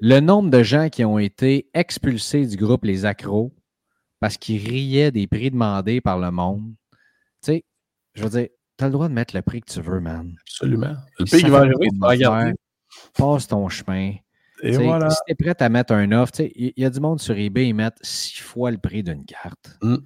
le nombre de gens qui ont été expulsés du groupe Les Accros parce qu'ils riaient des prix demandés par le monde. Tu sais, je veux dire, tu as le droit de mettre le prix que tu veux, man. Absolument. Le pays qui va arriver, tu vas regarder. d'affaires. Passe ton chemin. Et voilà. Si tu es prêt à mettre un offre, il y, y a du monde sur eBay, ils mettent six fois le prix d'une carte. Mm.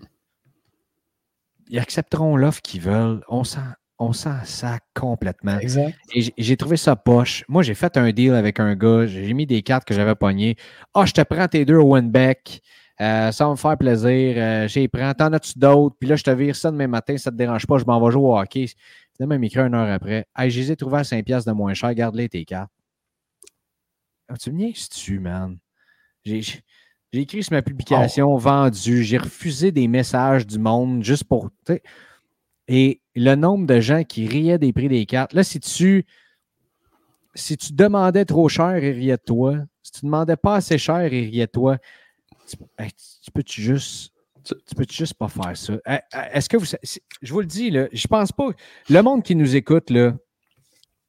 Ils accepteront l'offre qu'ils veulent. On s'en on s'en sac complètement. Exact. Et j'ai- j'ai trouvé ça poche. Moi, j'ai fait un deal avec un gars. J'ai mis des cartes que j'avais pognées. Ah, je te prends tes deux au Winbeck. Euh, ça va me faire plaisir. Euh, J'y prends. T'en as-tu d'autres? Puis là, je te vire ça demain matin. Ça te dérange pas. Je m'en vais jouer au hockey. Finalement, il m'écrit une heure après. Hey, je les ai trouvés à 5$ piastres de moins cher. Garde-les tes cartes. Ah, tu me niaises-tu, man? J'ai j'ai- écrit sur ma publication, vendu. J'ai refusé des messages du monde juste pour. Et le nombre de gens qui riaient des prix des cartes. Là, si tu, si tu demandais trop cher, ils riaient de toi. Si tu demandais pas assez cher, ils riaient de toi. Tu, peux-tu juste. Tu, tu peux juste pas faire ça? Eh, eh, Est-ce que vous. Je vous le dis, là, je pense pas. Le monde qui nous écoute, là,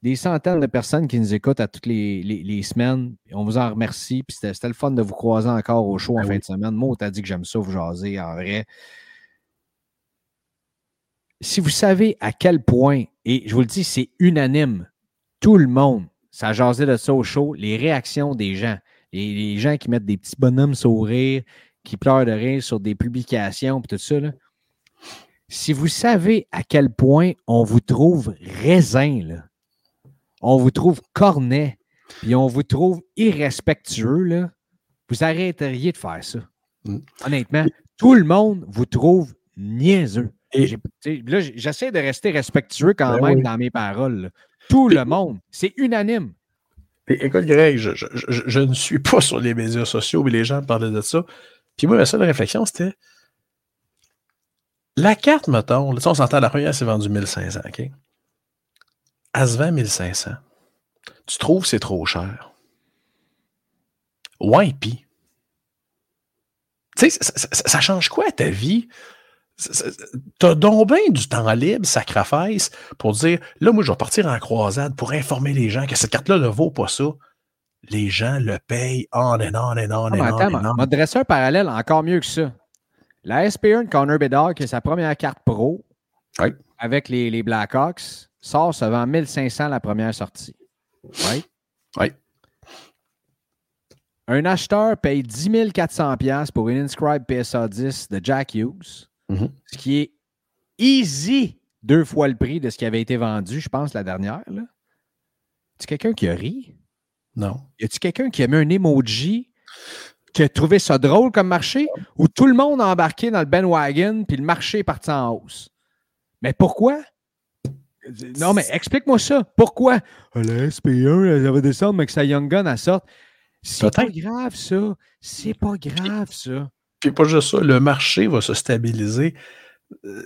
des centaines de personnes qui nous écoutent à toutes les, les- les semaines, on vous en remercie. Puis c'était le fun de vous croiser encore au show en Ben fin de semaine. Moi, t'as dit que j'aime ça, vous jaser en vrai si vous savez à quel point, et je vous le dis, c'est unanime, tout le monde, ça a jasé de ça au show, les réactions des gens, les, les gens qui mettent des petits bonhommes sourire, qui pleurent de rire sur des publications, puis tout ça, là. si vous savez à quel point on vous trouve raisin, là, on vous trouve cornet, puis on vous trouve irrespectueux, là, vous arrêteriez de faire ça. Mm. Honnêtement, tout le monde vous trouve niaiseux. Et- Là, j'essaie de rester respectueux quand Ben même oui. dans mes paroles. là. Tout le monde, c'est unanime. Et écoute, Greg, je, je- je- je ne suis pas sur les médias sociaux, mais les gens me parlaient de ça. Puis moi, ma seule réflexion, c'était la carte, mettons, là, on s'entend, la première, c'est vendu 1500, OK? Elle se vend 1500. Tu trouves que c'est trop cher? Ouais, pis. Tu sais, ça, ça- ça change quoi à ta vie? T'as donc bien du temps libre, sacrifice, pour dire là, moi, je vais partir en croisade pour informer les gens que cette carte-là ne vaut pas ça. Les gens le payent on and on and on mais and on attends, and on. m'a dressé un parallèle encore mieux que ça. La SP1 de Connor Bedard, qui est sa première carte pro Oui. avec les, les Blackhawks, sort se vend 1500 la première sortie. Oui. Un acheteur paye 10 400 pièces pour une Inscribe PSA 10 de Jack Hughes, Mhm. ce qui est easy deux fois le prix de ce qui avait été vendu, je pense, la dernière. Là. Tu quelqu'un qui a ri? Non. Y a-tu quelqu'un qui a mis un emoji qui a trouvé ça drôle comme marché ou tout le monde a embarqué dans le bandwagon puis le marché est parti en hausse? Mais pourquoi? Non, mais explique-moi ça. Pourquoi? La SP1, elle va descendre, mais que sa Young Gun, elle sorte. C'est pas grave, ça. C'est pas grave, ça. Puis pas juste ça, le marché va se stabiliser. Euh,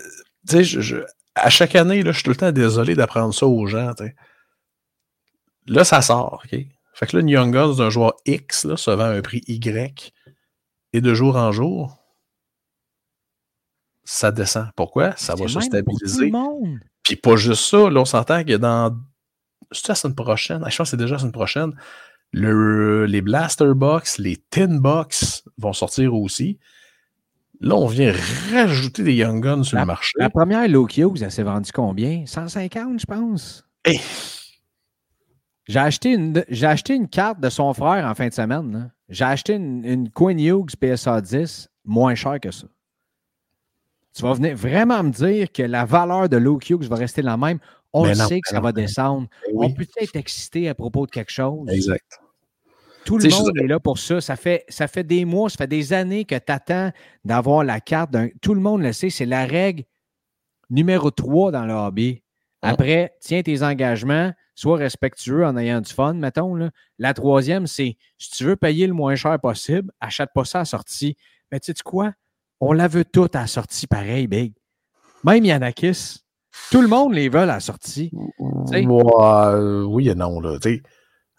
tu sais, je- je- à chaque année, là, je suis tout le temps désolé d'apprendre ça aux gens. Là, ça sort, OK? Fait que là, une Young Guns d'un joueur X là, se vend à un prix Y et de jour en jour, ça descend. Pourquoi? Ça va se pour tout stabiliser. le monde. Puis pas juste ça, là, on s'entend que dans. C'est la semaine prochaine? Ah, Je pense que c'est déjà la semaine prochaine. Le, les Blaster Box, les Tin Box vont sortir aussi. Là, on vient rajouter des Young Guns sur le marché. La première Low elle s'est vendue combien? 150, je pense. Hey! J'ai acheté, une, j'ai acheté une carte de son frère en fin de semaine. là. J'ai acheté une, une Queen Hughes PSA 10 moins cher que ça. Tu vas venir vraiment me dire que la valeur de Low Hughes va rester la même. On Mais le non, sait que mais ça non, va non. descendre. Oui, On peut être excité à propos de quelque chose? exact. Tout le monde est là pour ça. Ça fait, ça fait des mois, ça fait des années que tu attends d'avoir la carte. d'un- Tout le monde le sait, c'est la règle numéro 3 dans le hobby. Hum. Après, tiens tes engagements, sois respectueux en ayant du fun, mettons. Là. La troisième, c'est si tu veux payer le moins cher possible, achète pas ça à sortie. Mais tu sais quoi? On la veut toute à la sortie pareil, Big. Même Yanakis. Tout le monde les veut à la sortie. Ouais, euh, oui et non. Là, à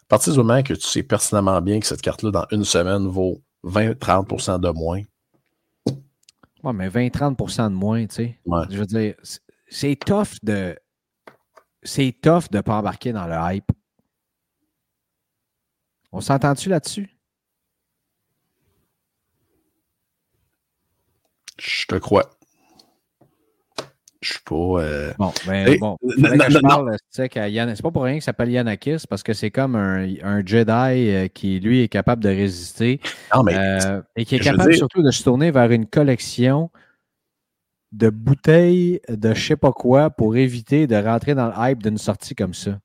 partir du moment que tu sais pertinemment bien que cette carte-là, dans une semaine, vaut 20-30% de moins, Ouais, mais 20-30% de moins, tu sais. Ouais. Je veux dire, c'est- c'est tough de. C'est tough de ne pas embarquer dans le hype. On s'entend-tu là-dessus? Je te crois. Je suis pas. euh, Bon, ben Hey, bon. que je non. parle, C'est pas pour rien qu'il s'appelle Yanakis, parce que c'est comme un, un Jedi euh, qui, lui, est capable de résister Non, mais euh, et qui est capable dire- surtout de se tourner vers une collection de bouteilles de je sais pas quoi pour éviter de rentrer dans le hype d'une sortie comme ça.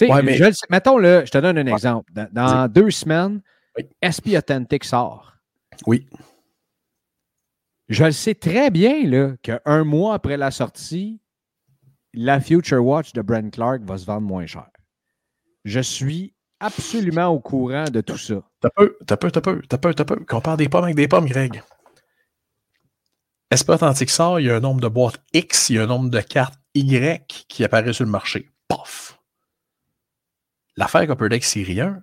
Ouais, mais- je le sais- mettons, là, je te donne un exemple. Dans, dans deux semaines, Oui. SP Authentic sort. oui. Je le sais très bien qu'un mois après la sortie, la Future Watch de Brent Clark va se vendre moins cher. Je suis absolument au courant de tout ça. T'as peu, t'as peu, t'as peu, t'as peu, t'as. Compare des pommes avec des pommes, Greg. Esprit Authentique sort, il y a un nombre de boîtes X, il y a un nombre de cartes Y qui apparaît sur le marché. Pof! L'affaire Upper Deck Série 1,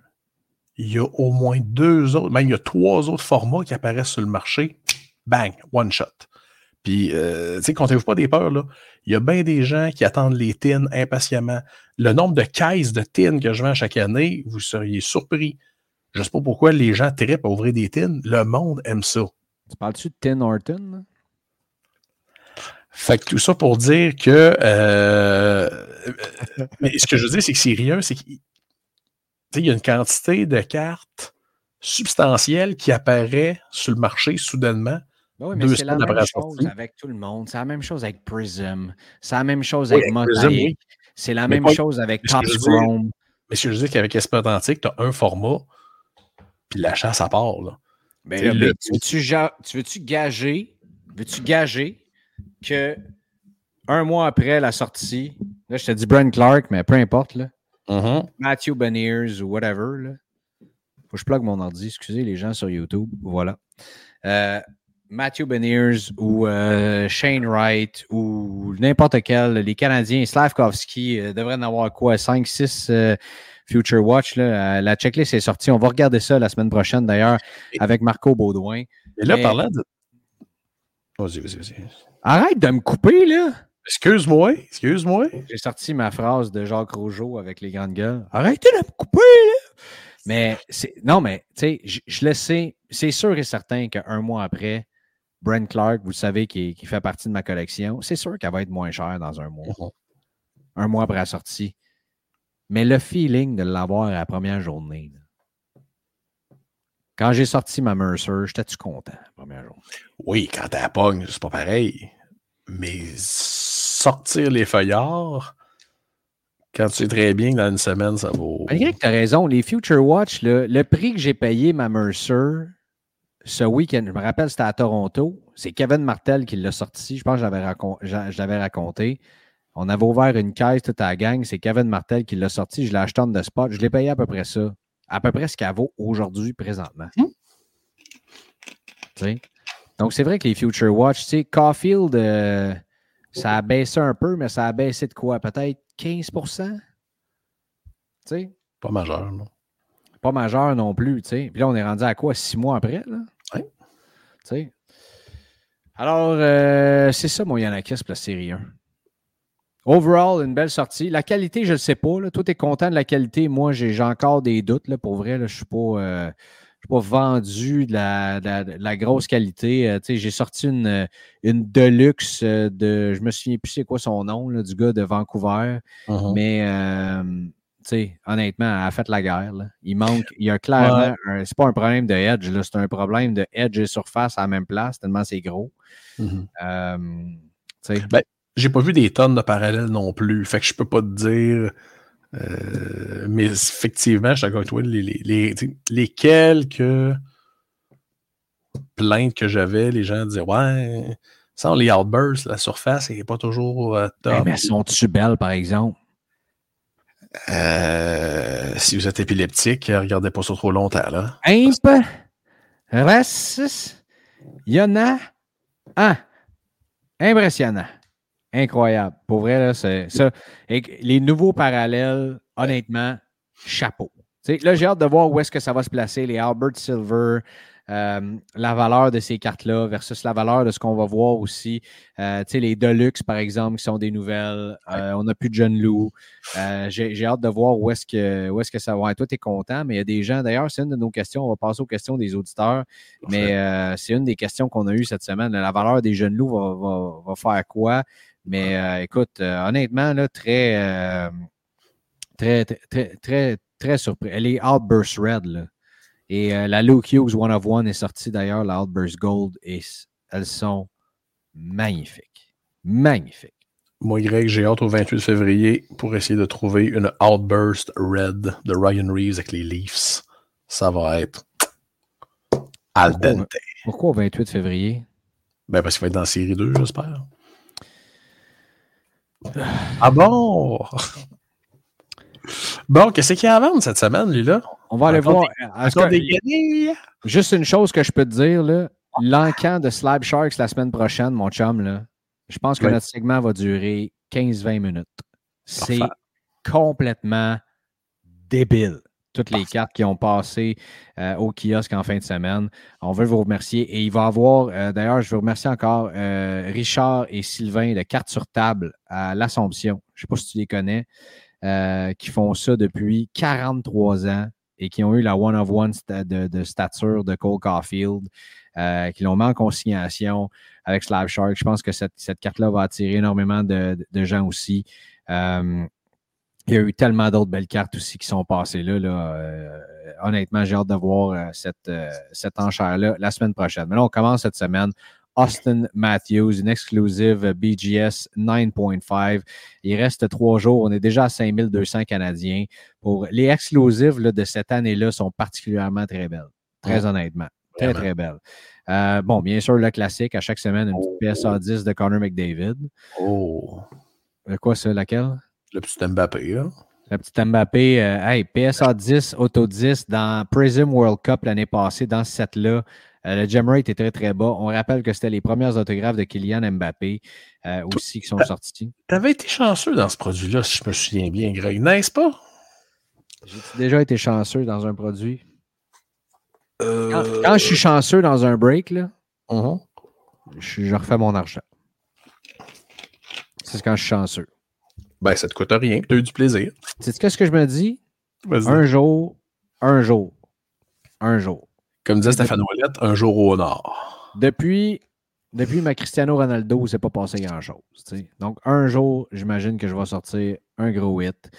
il y a au moins deux autres, même il y a trois autres formats qui apparaissent sur le marché. Bang! One shot. Puis, euh, tu sais, comptez-vous pas des peurs, là. Il y a bien des gens qui attendent les tins impatiemment. Le nombre de caisses de tins que je vends chaque année, vous seriez surpris. Je ne sais pas pourquoi les gens trippent à ouvrir des tins. Le monde aime ça. Tu parles-tu de Tim Horton? Fait que tout ça pour dire que. euh, (laughs) mais ce que je veux dire, c'est que c'est rien, c'est qu'il y a une quantité de cartes substantielles qui apparaît sur le marché soudainement. Ben oui, mais c'est la même la chose sortie. avec tout le monde. C'est la même chose avec Prism. C'est la même chose Oui, avec Mosaic. oui. C'est la Mais même pas- chose avec mais Top Chrome. Mais ce que je veux dire qu'avec Esprit Authentique, tu as un format, puis l'achat, ça part. Là. Ben Tu là, le- tu veux-tu gager, veux-tu gager que un mois après la sortie, là, je te dis Brent Clark, mais peu importe, là, Mhm. Matthew Beniers ou whatever, là. Faut que je plug mon ordi, excusez les gens sur YouTube. Voilà. Euh, Matthew Beniers ou euh, Shane Wright ou n'importe quel, les Canadiens, Slavkovski euh, devraient en avoir quoi, 5, 6 Future Watch. Là, la checklist est sortie. On va regarder ça la semaine prochaine, d'ailleurs, avec Marco Baudouin. Et là, Mais- parlant de. Vas-y, vas-y, vas-y. Arrête de me couper, là! Excuse-moi, excuse-moi. J'ai sorti ma phrase de Jacques Rougeau avec les grandes gueules. Arrêtez de me couper, là! Mais, c'est, non, mais, tu sais, je, je le sais, c'est sûr et certain qu'un mois après, Brent Clark, vous le savez, qui, qui fait partie de ma collection, c'est sûr qu'elle va être moins chère dans un mois. Mhm. Un mois après la sortie. Mais le feeling de l'avoir à la première journée, là. quand j'ai sorti ma Mercer, j'étais-tu content la première journée? Oui, quand t'as la pogne, c'est pas pareil. Mais sortir les feuillards, quand tu sais très bien que dans une semaine, ça vaut. Malgré que tu as raison, les Future Watch, le prix que j'ai payé ma Mercer ce week-end, je me rappelle, c'était à Toronto. C'est Kevin Martel qui l'a sorti. Je pense que je l'avais racon- raconté. On avait ouvert une caisse toute à la gang. C'est Kevin Martel qui l'a sorti. Je l'ai acheté en de spot. Je l'ai payé à peu près ça. À peu près ce qu'elle vaut aujourd'hui, présentement. Tu sais? Donc, c'est vrai que les Future Watch, tu sais, Caulfield, euh, ça a baissé un peu, mais ça a baissé de quoi? Peut-être 15 Tu sais? Pas majeur, non? Pas majeur non plus, tu sais. Puis là, on est rendu à quoi? Six mois après, là? Ouais. Tu sais. Alors, euh, c'est ça, mon Yanakis pour la série 1. Overall, une belle sortie. La qualité, je ne le sais pas. Là. Toi, tu es content de la qualité. Moi, j'ai encore des doutes. Là, pour vrai, je ne suis pas. euh, je suis pas vendu de la, de la- de la grosse qualité. Euh, tu sais, j'ai sorti une, une Deluxe euh, de. Je me souviens plus c'est quoi son nom, là, du gars de Vancouver. Mhm. Mais, honnêtement, elle a fait la guerre. là. Il manque, il y a clairement, un- c'est pas un problème de edge, c'est un problème de edge et surface à la même place, tellement c'est gros. Euh, tu sais, Ben, J'ai pas vu des tonnes de parallèles non plus. Fait que je peux pas te dire. euh, mais effectivement, je suis d'accord avec toi. Les, les, les quelques plaintes que j'avais, les gens disaient Ouais, sans les outbursts, la surface n'est pas toujours euh, top. hey, mais sont-tu belles, par exemple? Euh, si vous êtes épileptique, regardez pas ça trop longtemps. Là. Imp, raciste, il y en a un. Impressionnant. Incroyable. Pour vrai, là, c'est ça. Et les nouveaux parallèles, honnêtement, chapeau. Là, j'ai hâte de voir où est-ce que ça va se placer, les Albert Silver, euh, la valeur de ces cartes-là versus la valeur de ce qu'on va voir aussi. Euh, tu sais, les Deluxe, par exemple, qui sont des nouvelles. Euh, on n'a plus de John Lou. J'ai j'ai hâte de voir où est-ce que, où est que ça va. être. toi, tu es content, mais il y a des gens. D'ailleurs, c'est une de nos questions. On va passer aux questions des auditeurs. Mais c'est une des questions qu'on a eues cette semaine. La valeur des jeunes loups va, va- va faire quoi? Mais écoute, honnêtement, là, très, très, très, très, très, très surpris. Elle est Outburst Red. Là. Et euh, la Luke Hughes One of One est sortie d'ailleurs, la Outburst Gold. Et elles sont magnifiques. Magnifiques. Moi, Greg, j'ai hâte au 28 février pour essayer de trouver une Outburst Red de Ryan Reeves avec les Leafs. Ça va être al dente. Pourquoi au 28 février? Ben, parce qu'il va être dans la série 2, j'espère. Ah bon? (laughs) Bon, qu'est-ce qu'il y a à vendre cette semaine, lui, là? On va aller voir. Des? Juste une chose que je peux te dire, là, l'encan de Slab Sharks la semaine prochaine, mon chum, là, je pense que Oui. notre segment va durer 15-20 minutes. C'est complètement débile. Toutes les cartes qui ont passé euh, au kiosque en fin de semaine. On veut vous remercier. Et il va y avoir, euh, d'ailleurs, je veux remercier encore euh, Richard et Sylvain de Cartes sur table à l'Assomption. Je ne sais pas si tu les connais, euh, qui font ça depuis 43 ans et qui ont eu la one-of-one de, stature de Cole Caulfield, euh, qui l'ont mis en consignation avec Slab Shark. Je pense que cette, carte-là va attirer énormément de, gens aussi. Euh, il y a eu tellement d'autres belles cartes aussi qui sont passées là. honnêtement, j'ai hâte de voir cette, cette enchère-là la semaine prochaine. Mais là, on commence cette semaine. Austin Matthews, une exclusive BGS 9.5. Il reste trois jours. On est déjà à 5200 Canadiens. Pour les exclusives là, de cette année-là sont particulièrement très belles. Très honnêtement. Très, Vraiment. très belles. Euh, bon, bien sûr, le classique, à chaque semaine, une petite PSA 10 de Connor McDavid. Oh, Euh, quoi, ça, laquelle? le petit Mbappé, là. Le petit Mbappé, euh, hey, PSA 10, Auto 10 dans Prism World Cup l'année passée, dans ce set-là. Euh, le gem rate est très, très bas. On rappelle que c'était les premières autographes de Kylian Mbappé euh, aussi qui sont sortis. T'avais été chanceux dans ce produit-là, si je me souviens bien, Greg, n'est-ce pas? J'ai déjà été chanceux dans un produit? Quand, Euh, quand je suis chanceux dans un break, là, mhm. je, je refais mon argent. C'est quand je suis chanceux. Ben, ça te coûte rien. Tu as eu du plaisir. Tu sais qu'est-ce que je me dis? Un jour, un jour, un jour. Comme disait Stéphane Ouellette, un jour au nord. Depuis, depuis ma Cristiano Ronaldo, c'est pas passé grand-chose. Donc, un jour, j'imagine que je vais sortir un gros hit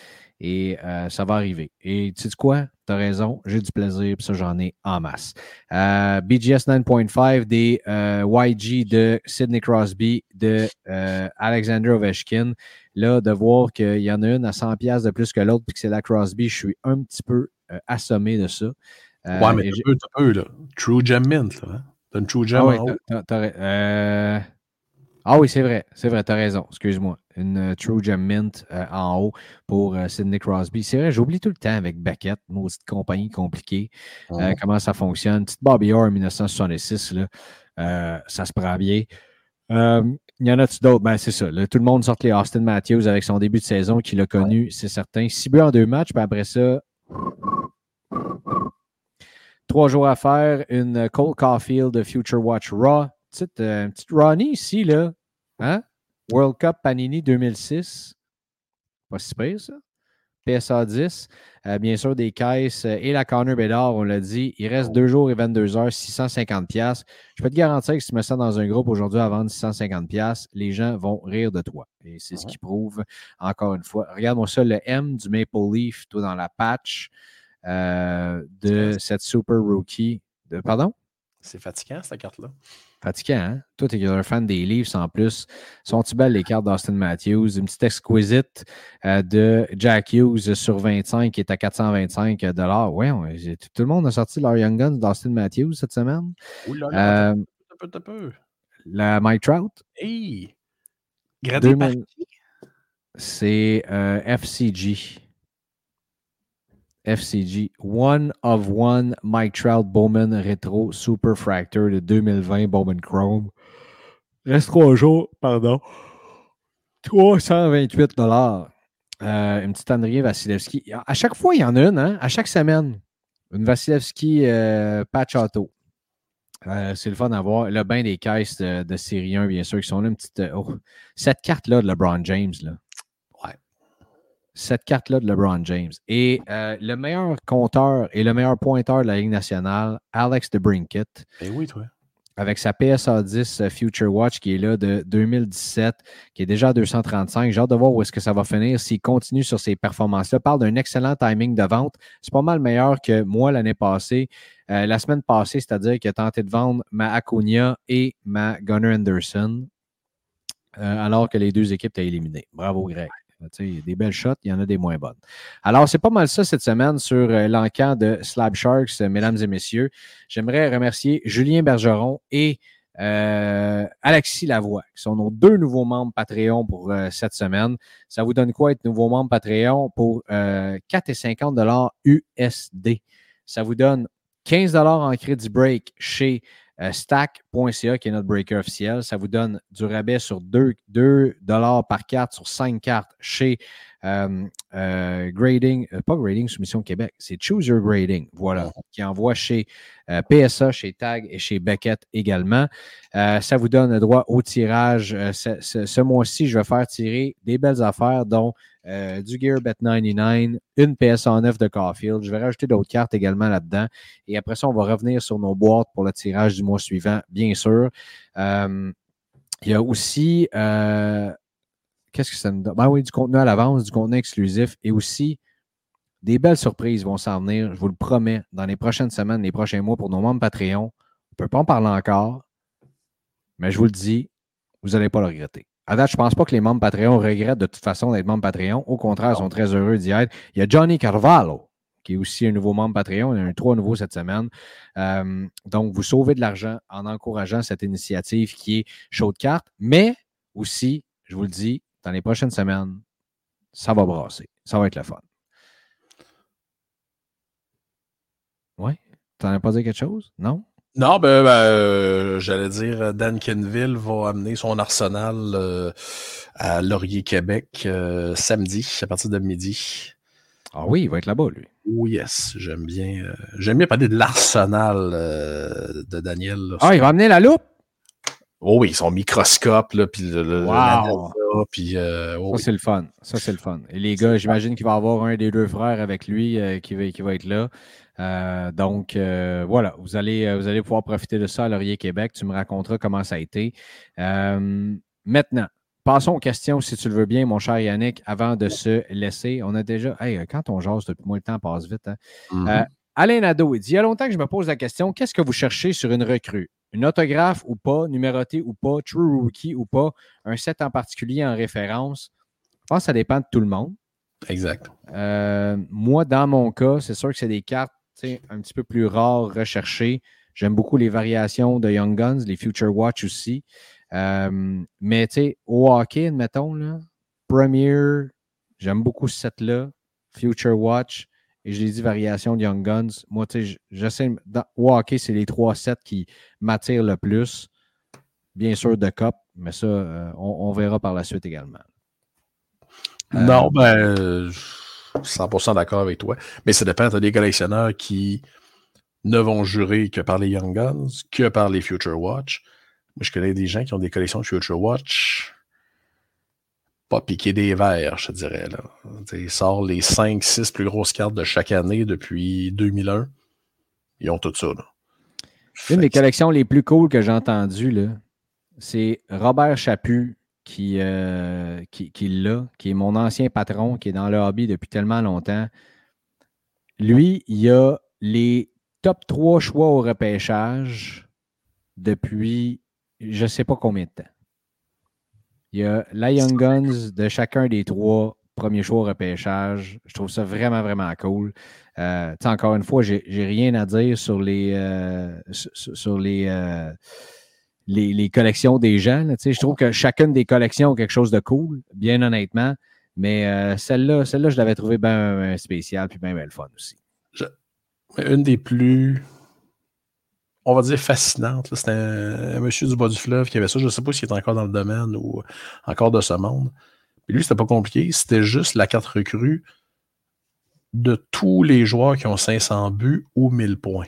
et euh, ça va arriver. Et tu sais quoi? Tu as raison, j'ai du plaisir, puis ça, j'en ai en masse. Euh, BGS 9.5 des euh, YG de Sidney Crosby, de Alexander Ovechkin. Là, de voir qu'il y en a une à 100$ de plus que l'autre, puis que c'est la Crosby, je suis un petit peu assommé de ça. Euh, ouais, mais et t'as j'ai- peu, t'as peu, là. True Gem Mint, là. hein? T'as une True Gem ah, oui, en haut? euh, ah oui, c'est vrai, c'est vrai, t'as raison, excuse-moi. Une euh, True Gem Mint euh, en haut pour euh, Sidney Crosby. C'est vrai, j'oublie tout le temps avec Beckett, maudite compagnie compliquée, comment ça fonctionne. Petite Bobby Orr en 1966, là, ça se prend bien. Il y en a-tu d'autres? Ben, c'est ça. là, tout le monde sort les Austin Matthews avec son début de saison qu'il a connu, c'est certain. Six buts en deux matchs, puis après ça, trois jours à faire, une Cole Caulfield Future Watch Raw. Petite, euh, petite Ronnie ici, là. Hein? World Cup Panini 2006. Pas si pire, ça. PSA 10. Euh, bien sûr, des caisses euh, et la Connor Bédard, on l'a dit. Il reste deux jours et 22 heures, 650 pièces. Je peux te garantir que si tu mets ça dans un groupe aujourd'hui à vendre 650 pièces, les gens vont rire de toi. Et c'est ce qui prouve, encore une fois. Regarde-moi ça, le M du Maple Leaf, toi, dans la patch euh, de cette Super Rookie. De, pardon? C'est fatigant, cette carte-là. Pratiquant, hein? Toi, tu es un fan des Leafs en plus. Sont-ils belles les cartes d'Austin Matthews? Une petite exquisite euh, de Jack Hughes sur 25 qui est à 425 Ouais, on- tout le monde a sorti leur Young Guns d'Austin Matthews cette semaine. Ouh là Euh, peu, t'as peu. la Mike Trout, Hey! Gradé par 2000 qui? c'est euh, FCG. FCG. One of One Mike Trout Bowman Retro Super Fractor de 2020 Bowman Chrome. Reste trois jours, pardon. 328 dollars. Euh, une petite André Vasilevski. À chaque fois, il y en a une, hein? À chaque semaine. Une Vasilevski euh, patch auto. Euh, c'est le fun à voir. Là, ben des caisses de, de série 1, bien sûr, qui sont là. Une petite, oh, cette carte-là de LeBron James, là. Cette carte-là de LeBron James. Et euh, le meilleur compteur et le meilleur pointeur de la Ligue nationale, Alex DeBrinket, Ben oui, toi. avec sa PSA 10 euh, Future Watch qui est là de 2017, qui est déjà à 235. J'ai hâte de voir où est-ce que ça va finir s'il continue sur ces performances-là. Parle d'un excellent timing de vente. C'est pas mal meilleur que moi l'année passée. Euh, la semaine passée, c'est-à-dire qu'il a tenté de vendre ma Acuna et ma Gunnar Anderson, euh, alors que les deux équipes étaient éliminées. Bravo, Greg. Il y a des belles shots, il y en a des moins bonnes. Alors, c'est pas mal ça cette semaine sur euh, l'encan de Slab Sharks, euh, mesdames et messieurs. J'aimerais remercier Julien Bergeron et euh, Alexis Lavoie, qui sont nos deux nouveaux membres Patreon pour cette semaine. Ça vous donne quoi être nouveau membre Patreon pour euh, 4,50 USD? Ça vous donne 15 en crédit break chez stack.ca, qui est notre breaker officiel. Ça vous donne du rabais sur 2, 2 par carte sur 5 cartes chez euh, euh, Grading, euh, pas Grading Soumission Québec, c'est Choose Your Grading, voilà, qui envoie chez euh, PSA, chez Tag et chez Beckett également. Euh, ça vous donne le droit au tirage. Euh, ce ce- ce mois-ci, je vais faire tirer des belles affaires, dont euh, du Gear Bet 99, une PSA 9 de Caulfield. Je vais rajouter d'autres cartes également là-dedans. Et après ça, on va revenir sur nos boîtes pour le tirage du mois suivant, bien sûr. Euh, il y a aussi, euh, qu'est-ce que ça me donne? Ben oui, du contenu à l'avance, du contenu exclusif et aussi des belles surprises vont s'en venir, je vous le promets, dans les prochaines semaines, les prochains mois pour nos membres Patreon. On ne peut pas en parler encore, mais je vous le dis, vous n'allez pas le regretter. À date, je ne pense pas que les membres Patreon regrettent de toute façon d'être membres Patreon. Au contraire, ils sont très heureux d'y être. Il y a Johnny Carvalho, qui est aussi un nouveau membre Patreon. Il y en a un trois nouveaux cette semaine. Euh, donc, vous sauvez de l'argent en encourageant cette initiative qui est chaud de carte, mais aussi, je vous le dis, dans les prochaines semaines, ça va brasser. Ça va être le fun. Oui? Tu n'en as pas dit quelque chose? Non? Non, ben, ben, euh, j'allais dire, euh, Dan Kenville va amener son arsenal euh, à Laurier, Québec, euh, samedi, à partir de midi. Ah oui, il va être là-bas, lui. Oh yes, j'aime bien. j'aime bien parler de l'arsenal de Daniel. là. Ah, il va amener la loupe? Oh oui, son microscope, là, puis le, Wow. puis euh, oh Ça, oui. c'est le fun. Ça, c'est le fun. Et les gars, j'imagine qu'il va avoir un des deux frères avec lui euh, qui, va, qui va être là. Euh, donc, euh, voilà, vous allez, euh, vous allez pouvoir profiter de ça à Laurier Québec. Tu me raconteras comment ça a été. Euh, maintenant, passons aux questions, si tu le veux bien, mon cher Yannick, avant de se laisser. On a déjà. Hey, quand on jase depuis moi, le temps passe vite. hein. Mhm. Euh, Alain Nadeau, il dit il y a longtemps que je me pose la question qu'est-ce que vous cherchez sur une recrue? Une autographe ou pas, numéroté ou pas, true rookie ou pas, un set en particulier en référence? Je pense que ça dépend de tout le monde. Exact. Moi, dans mon cas, c'est sûr que c'est des cartes un petit peu plus rares, recherchées. J'aime beaucoup les variations de Young Guns, les Future Watch aussi. Euh, mais tu sais, au hockey, admettons, là, Premier, j'aime beaucoup ce set-là. Future Watch, et je l'ai dit, variation de Young Guns. Moi, tu sais, j'essaie. Au hockey, c'est les trois sets qui m'attirent le plus. Bien sûr, de Cup, mais ça, euh, on, verra par la suite également. Euh, Non, ben, 100% d'accord avec toi. Mais ça dépend. Tu as des collectionneurs qui ne vont jurer que par les Young Guns, que par les Future Watch. Moi, je connais des gens qui ont des collections de Future Watch pas piqué des verres, je te dirais. Là. Ils sortent les 5-6 plus grosses cartes de chaque année depuis 2001. Ils ont tout ça. Là. Une des collections les plus cool que j'ai entendues, c'est Robert Chaput qui, euh, qui, qui l'a, qui est mon ancien patron, qui est dans le hobby depuis tellement longtemps. Lui, il a les top 3 choix au repêchage depuis je ne sais pas combien de temps. Il y a la Young Guns de chacun des trois premiers choix au repêchage. Je trouve ça vraiment, vraiment cool. Euh, encore une fois, j'ai rien à dire sur les, euh, sur, sur les, les, les collections des gens. là. Je trouve que chacune des collections a quelque chose de cool, bien honnêtement. Mais euh, celle-là, celle-là, je l'avais trouvée bien spéciale puis bien, le fun aussi. Une des plus, on va dire, fascinantes. C'était un, un monsieur du bas du fleuve qui avait ça. Je ne sais pas s'il est encore dans le domaine ou encore de ce monde. Puis lui, c'était pas compliqué. C'était juste la carte recrue de tous les joueurs qui ont 500 buts ou 1000 points.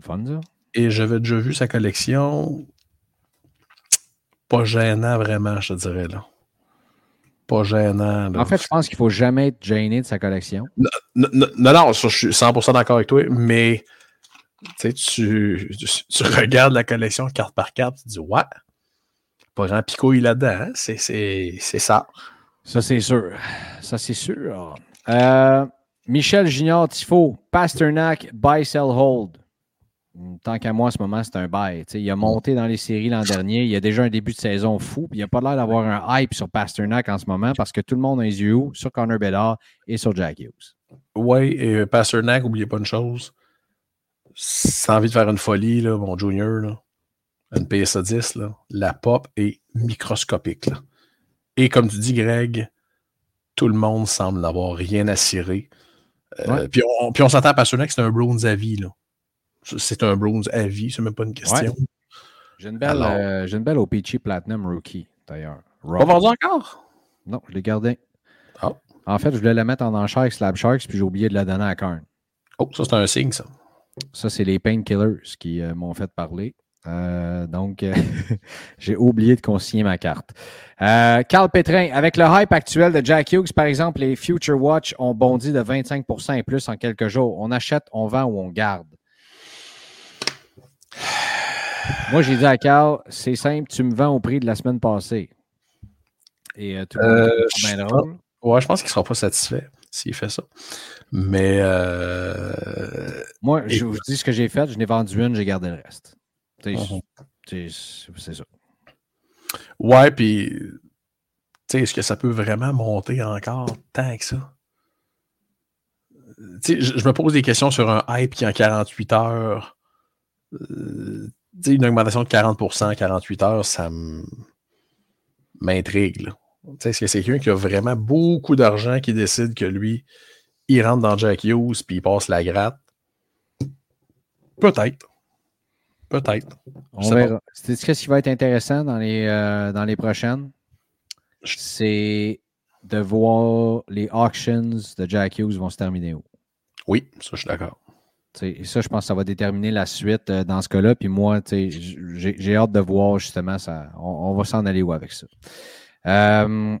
Fun, ça? Et j'avais déjà vu sa collection. Pas gênant, vraiment, je te dirais. là. Pas gênant. là. En fait, je pense qu'il ne faut jamais être gêné de sa collection. Non, non, non, non, ça, je suis 100% d'accord avec toi, mais tu, regardes la collection carte par carte, tu te dis, ouais, pas grand picouille là-dedans, hein? c'est c'est- c'est ça. Ça, c'est sûr. Ça, c'est sûr. Euh, Michel Junior Tifo, Pasternak, buy, sell, hold. Hmm, Tant qu'à moi, en ce moment, c'est un sais, il a monté dans les séries l'an dernier. Il a déjà un début de saison fou. puis il n'a pas l'air d'avoir un hype sur Pasternak en ce moment parce que tout le monde a les yeux sur Connor Bedard et sur Jack Hughes. Ouais, et euh, Pasternak, oubliez pas une chose. T'as envie de faire une folie, là, mon junior, là, une PSA 10, là, la pop est microscopique. là. Et comme tu dis, Greg, tout le monde semble n'avoir rien à cirer. Euh, Ouais. Puis on, puis on s'entend à Pasternak, c'est un bronze à vie. là. C'est un bronze à vie, c'est même pas une question. J'ai une belle, euh, j'ai une belle OPG Platinum Rookie, d'ailleurs. Pas vendu encore? Non, je l'ai gardé. Ah. En fait, je voulais la mettre en enchère avec Slab Sharks, puis j'ai oublié de la donner à Karn. Oh, ça c'est un signe, ça. Ça, c'est les Painkillers qui euh, m'ont fait parler. Euh, donc, euh, (laughs) j'ai oublié de consigner ma carte. Euh, Carl Pétrin, avec le hype actuel de Jack Hughes, par exemple, les Future Watch ont bondi de 25% et plus en quelques jours. On achète, on vend ou on garde? Moi, j'ai dit à Carl, c'est simple, tu me vends au prix de la semaine passée. Et euh, tout le monde Euh, je bien sais drôle. Ouais, je pense qu'il sera pas satisfait s'il fait ça. Mais euh, Moi, je vous dis ce que j'ai fait. Je n'ai vendu une, j'ai gardé le reste. Mhm. C'est ça. ouais, puis tu sais, est-ce que ça peut vraiment monter encore tant que ça? Tu sais, je, je me pose des questions sur un hype qui en 48 heures. Euh, une augmentation de 40% en 48 heures, ça m'intrigue. Est-ce que c'est quelqu'un qui a vraiment beaucoup d'argent qui décide que lui, il rentre dans Jack Hughes puis il passe la gratte? Peut-être. Peut-être. On verra. C'est ce qui va être intéressant dans les, euh, dans les prochaines? Je- C'est de voir les auctions de Jack Hughes vont se terminer où? Oui, ça, je suis d'accord. Et ça, je pense que ça va déterminer la suite euh, dans ce cas-là. Puis moi, j'ai hâte de voir justement ça. On, va s'en aller où avec ça. Euh,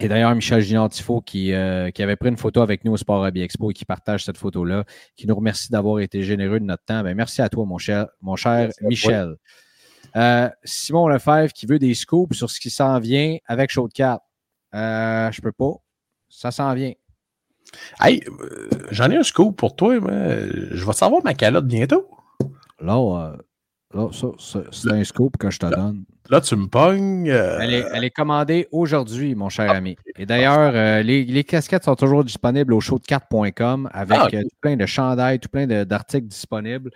et d'ailleurs, Michel Ginantifo qui, euh, qui avait pris une photo avec nous au Sport Hobby Expo et qui partage cette photo-là, qui nous remercie d'avoir été généreux de notre temps. Ben, merci à toi, mon cher, mon cher Michel. Simon Lefebvre qui veut des scoops sur ce qui s'en vient avec de 4. je peux pas. Ça s'en vient. Hey, euh, j'en ai un scoop pour toi. Mais je vais savoir ma calotte bientôt. Là, euh, là ça, c'est un scoop que je te donne. Là, tu me pognes. Euh, elle, est, commandée aujourd'hui, mon cher ah, ami. Et d'ailleurs, euh, les, casquettes sont toujours disponibles au show4.com avec ah, euh, tout plein de chandails, tout plein d'articles disponibles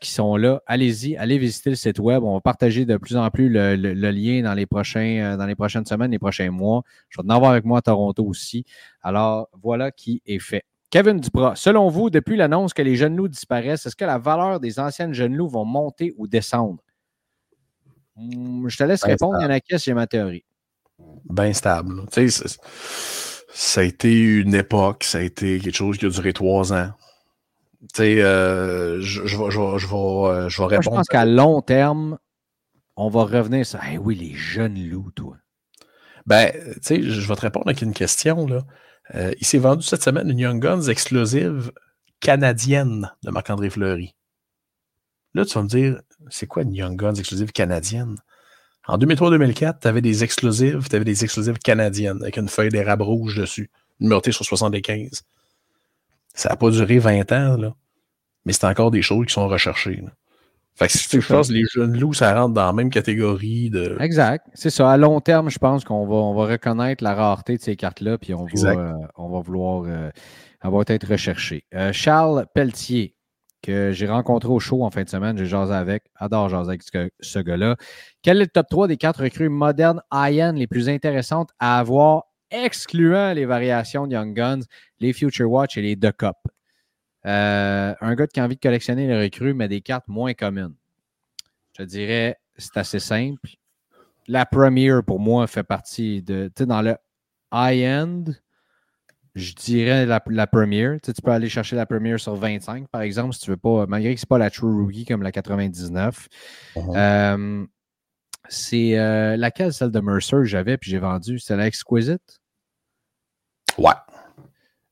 qui sont là. Allez-y, allez visiter le site web. On va partager de plus en plus le, lien dans les, prochains, dans les prochaines semaines, les prochains mois. Je vais en avoir avec moi à Toronto aussi. Alors, voilà qui est fait. Kevin Duprat, selon vous, depuis l'annonce que les jeunes loups disparaissent, est-ce que la valeur des anciennes jeunes loups vont monter ou descendre? Hmm, je te laisse ben répondre, Yannick, j'ai ma théorie. Bien stable. ça a été une époque, ça a été quelque chose qui a duré trois ans. Tu sais, euh, je, je, vais, je, vais, je, vais, répondre. je pense qu'à long terme, on va revenir sur oui, les jeunes loups, toi. Ben, tu sais, je vais te répondre avec une question. Là. Euh, il s'est vendu cette semaine une Young Guns exclusive canadienne de Marc-André Fleury. Là, tu vas me dire, c'est quoi une Young Guns exclusive canadienne? En 2003-2004, tu avais des exclusives, tu avais des exclusives canadiennes avec une feuille d'érable rouge dessus, numérotée sur 75. Ça n'a pas duré 20 ans, là. Mais c'est encore des choses qui sont recherchées. Fait que si tu penses les jeunes loups, ça rentre dans la même catégorie de. Exact. C'est ça. À long terme, je pense qu'on va, on va reconnaître la rareté de ces cartes-là, puis on va, euh, on va vouloir. Euh, avoir être recherché. Euh, Charles Pelletier, que j'ai rencontré au show en fin de semaine. J'ai jasé avec. Adore jaser avec ce, gars-là. Quel est le top 3 des quatre recrues modernes high-end les plus intéressantes à avoir, excluant les variations de Young Guns, les Future Watch et les Duck Cup? Euh, un gars qui a envie de collectionner les recrues, mais des cartes moins communes. Je dirais, c'est assez simple. La première, pour moi, fait partie de. Tu sais, dans le high-end, je dirais la, première. Tu, peux aller chercher la première sur 25, par exemple, si tu veux pas, malgré que ce n'est pas la True Rookie comme la 99. Uh-huh. Euh, c'est euh, laquelle, celle de Mercer, j'avais puis j'ai vendu? C'est la Exquisite? Ouais.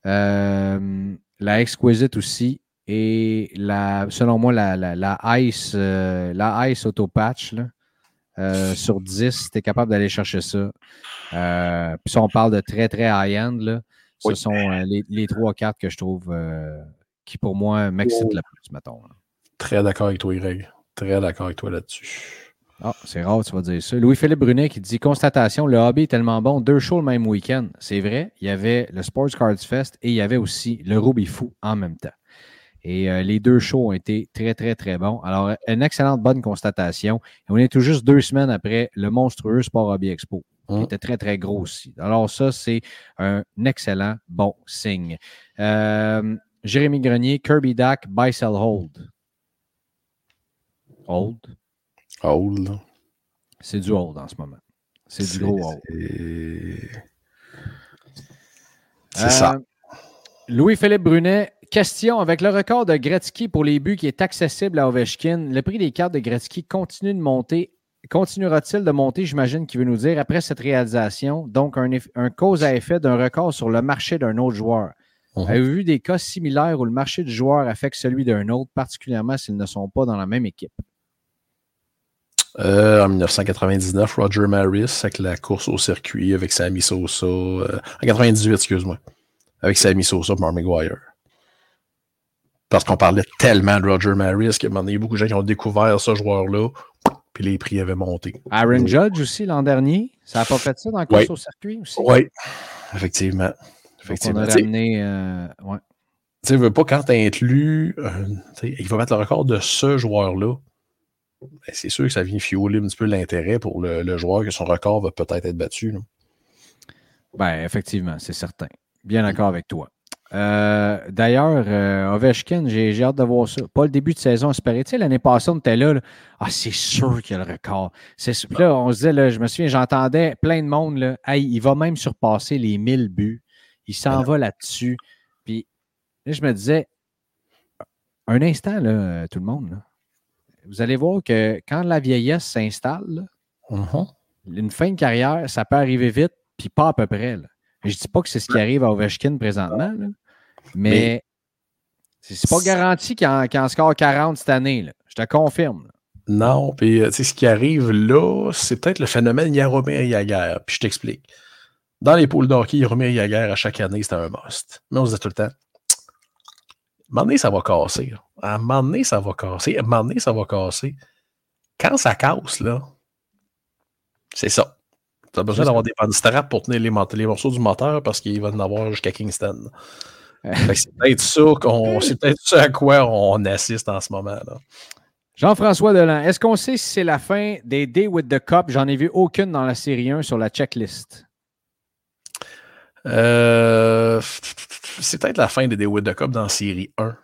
Euh, la Exquisite aussi. Et la, selon moi, la, la, Ice, la Ice Auto Patch, sur 10, tu es capable d'aller chercher ça. puis si on parle de très, très high-end, ce sont euh, les, trois cartes que je trouve euh, qui, pour moi, m'excitent le plus, mettons. Très d'accord avec toi, Greg. Très d'accord avec toi là-dessus. Ah, c'est rare, tu vas dire ça. Louis-Philippe Brunet qui dit Constatation, le hobby est tellement bon, deux shows le même week-end. C'est vrai, il y avait le Sports Cards Fest et il y avait aussi le Ruby Fou en même temps. Et euh, les deux shows ont été très, très, très bons. Alors, une excellente bonne constatation. Et on est tout juste deux semaines après le monstrueux Sport Hobby Expo qui hein? était très, très gros aussi. Alors, ça, c'est un excellent bon signe. Euh, Jérémy Grenier, Kirby Dack, buy, sell, hold. Hold? Hold. C'est du hold en ce moment. C'est du gros hold. C'est ça. Euh, Louis-Philippe Brunet, question. Avec le record de Gretzky pour les buts qui est accessible à Ovechkin, le prix des cartes de Gretzky continue de monter Continuera-t-il de monter, j'imagine qu'il veut nous dire, après cette réalisation, donc un, cause à effet d'un record sur le marché d'un autre joueur? Uh-huh. Avez-vous vu des cas similaires où le marché du joueur affecte celui d'un autre, particulièrement s'ils ne sont pas dans la même équipe? Euh, en 1999, Roger Maris avec la course au circuit avec Sammy Sosa. Euh, en 98, excuse-moi. Avec Sammy Sosa et Mark McGuire. Parce qu'on parlait tellement de Roger Maris qu'il y a beaucoup de gens qui ont découvert ce joueur-là puis les prix avaient monté. Aaron Judge aussi l'an dernier, ça n'a pas fait ça dans le course au circuit aussi? Oui, effectivement. effectivement. on a ramené. Euh, ouais. Tu veut pas quand tu inclus, euh, il va mettre le record de ce joueur-là. Ben, c'est sûr que ça vient fioler un petit peu l'intérêt pour le, joueur que son record va peut-être être battu. Ben, effectivement, c'est certain. Bien d'accord avec toi. Euh, D'ailleurs, euh, Ovechkin, j'ai hâte de voir ça. Pas le début de saison espéré. Tu sais, l'année passée, on était là. là. Ah, c'est sûr qu'il y a le record. Là, on se disait, là, je me souviens, j'entendais plein de monde. Là, Hey, il va même surpasser les 1000 buts. Il s'en va là-dessus. Puis là, je me disais, un instant, là, tout le monde. là. Vous allez voir que quand la vieillesse s'installe, Mhm. une fin de carrière, ça peut arriver vite, puis pas à peu près. Là. Je dis pas que c'est ce qui arrive à Ovechkin présentement, là, mais, Mais- c'est pas garanti qu'il en, score 40 cette année. là. Je te confirme. Non, puis euh, tu sais, ce qui arrive là, c'est peut-être le phénomène Yaromir Yaguer. Puis je t'explique. Dans les poules d'hockey, Yaromir Yaguer, à chaque année, c'était un must. Mais on se disait tout le temps, un moment donné, ça va casser. À un moment donné, ça va casser. À un moment donné, ça va casser. Quand ça casse, là, c'est ça. Tu as besoin d'avoir des bonnes straps pour tenir les, morceaux du moteur parce qu'il va en avoir jusqu'à Kingston. C'est peut-être ça qu'on, c'est peut-être ça à quoi on assiste en ce moment. Là. Jean-François Delan, est-ce qu'on sait si c'est la fin des Day with the Cup? J'en ai vu aucune dans la série 1 sur la checklist. Euh, c'est peut-être la fin des with the Cup dans série 1.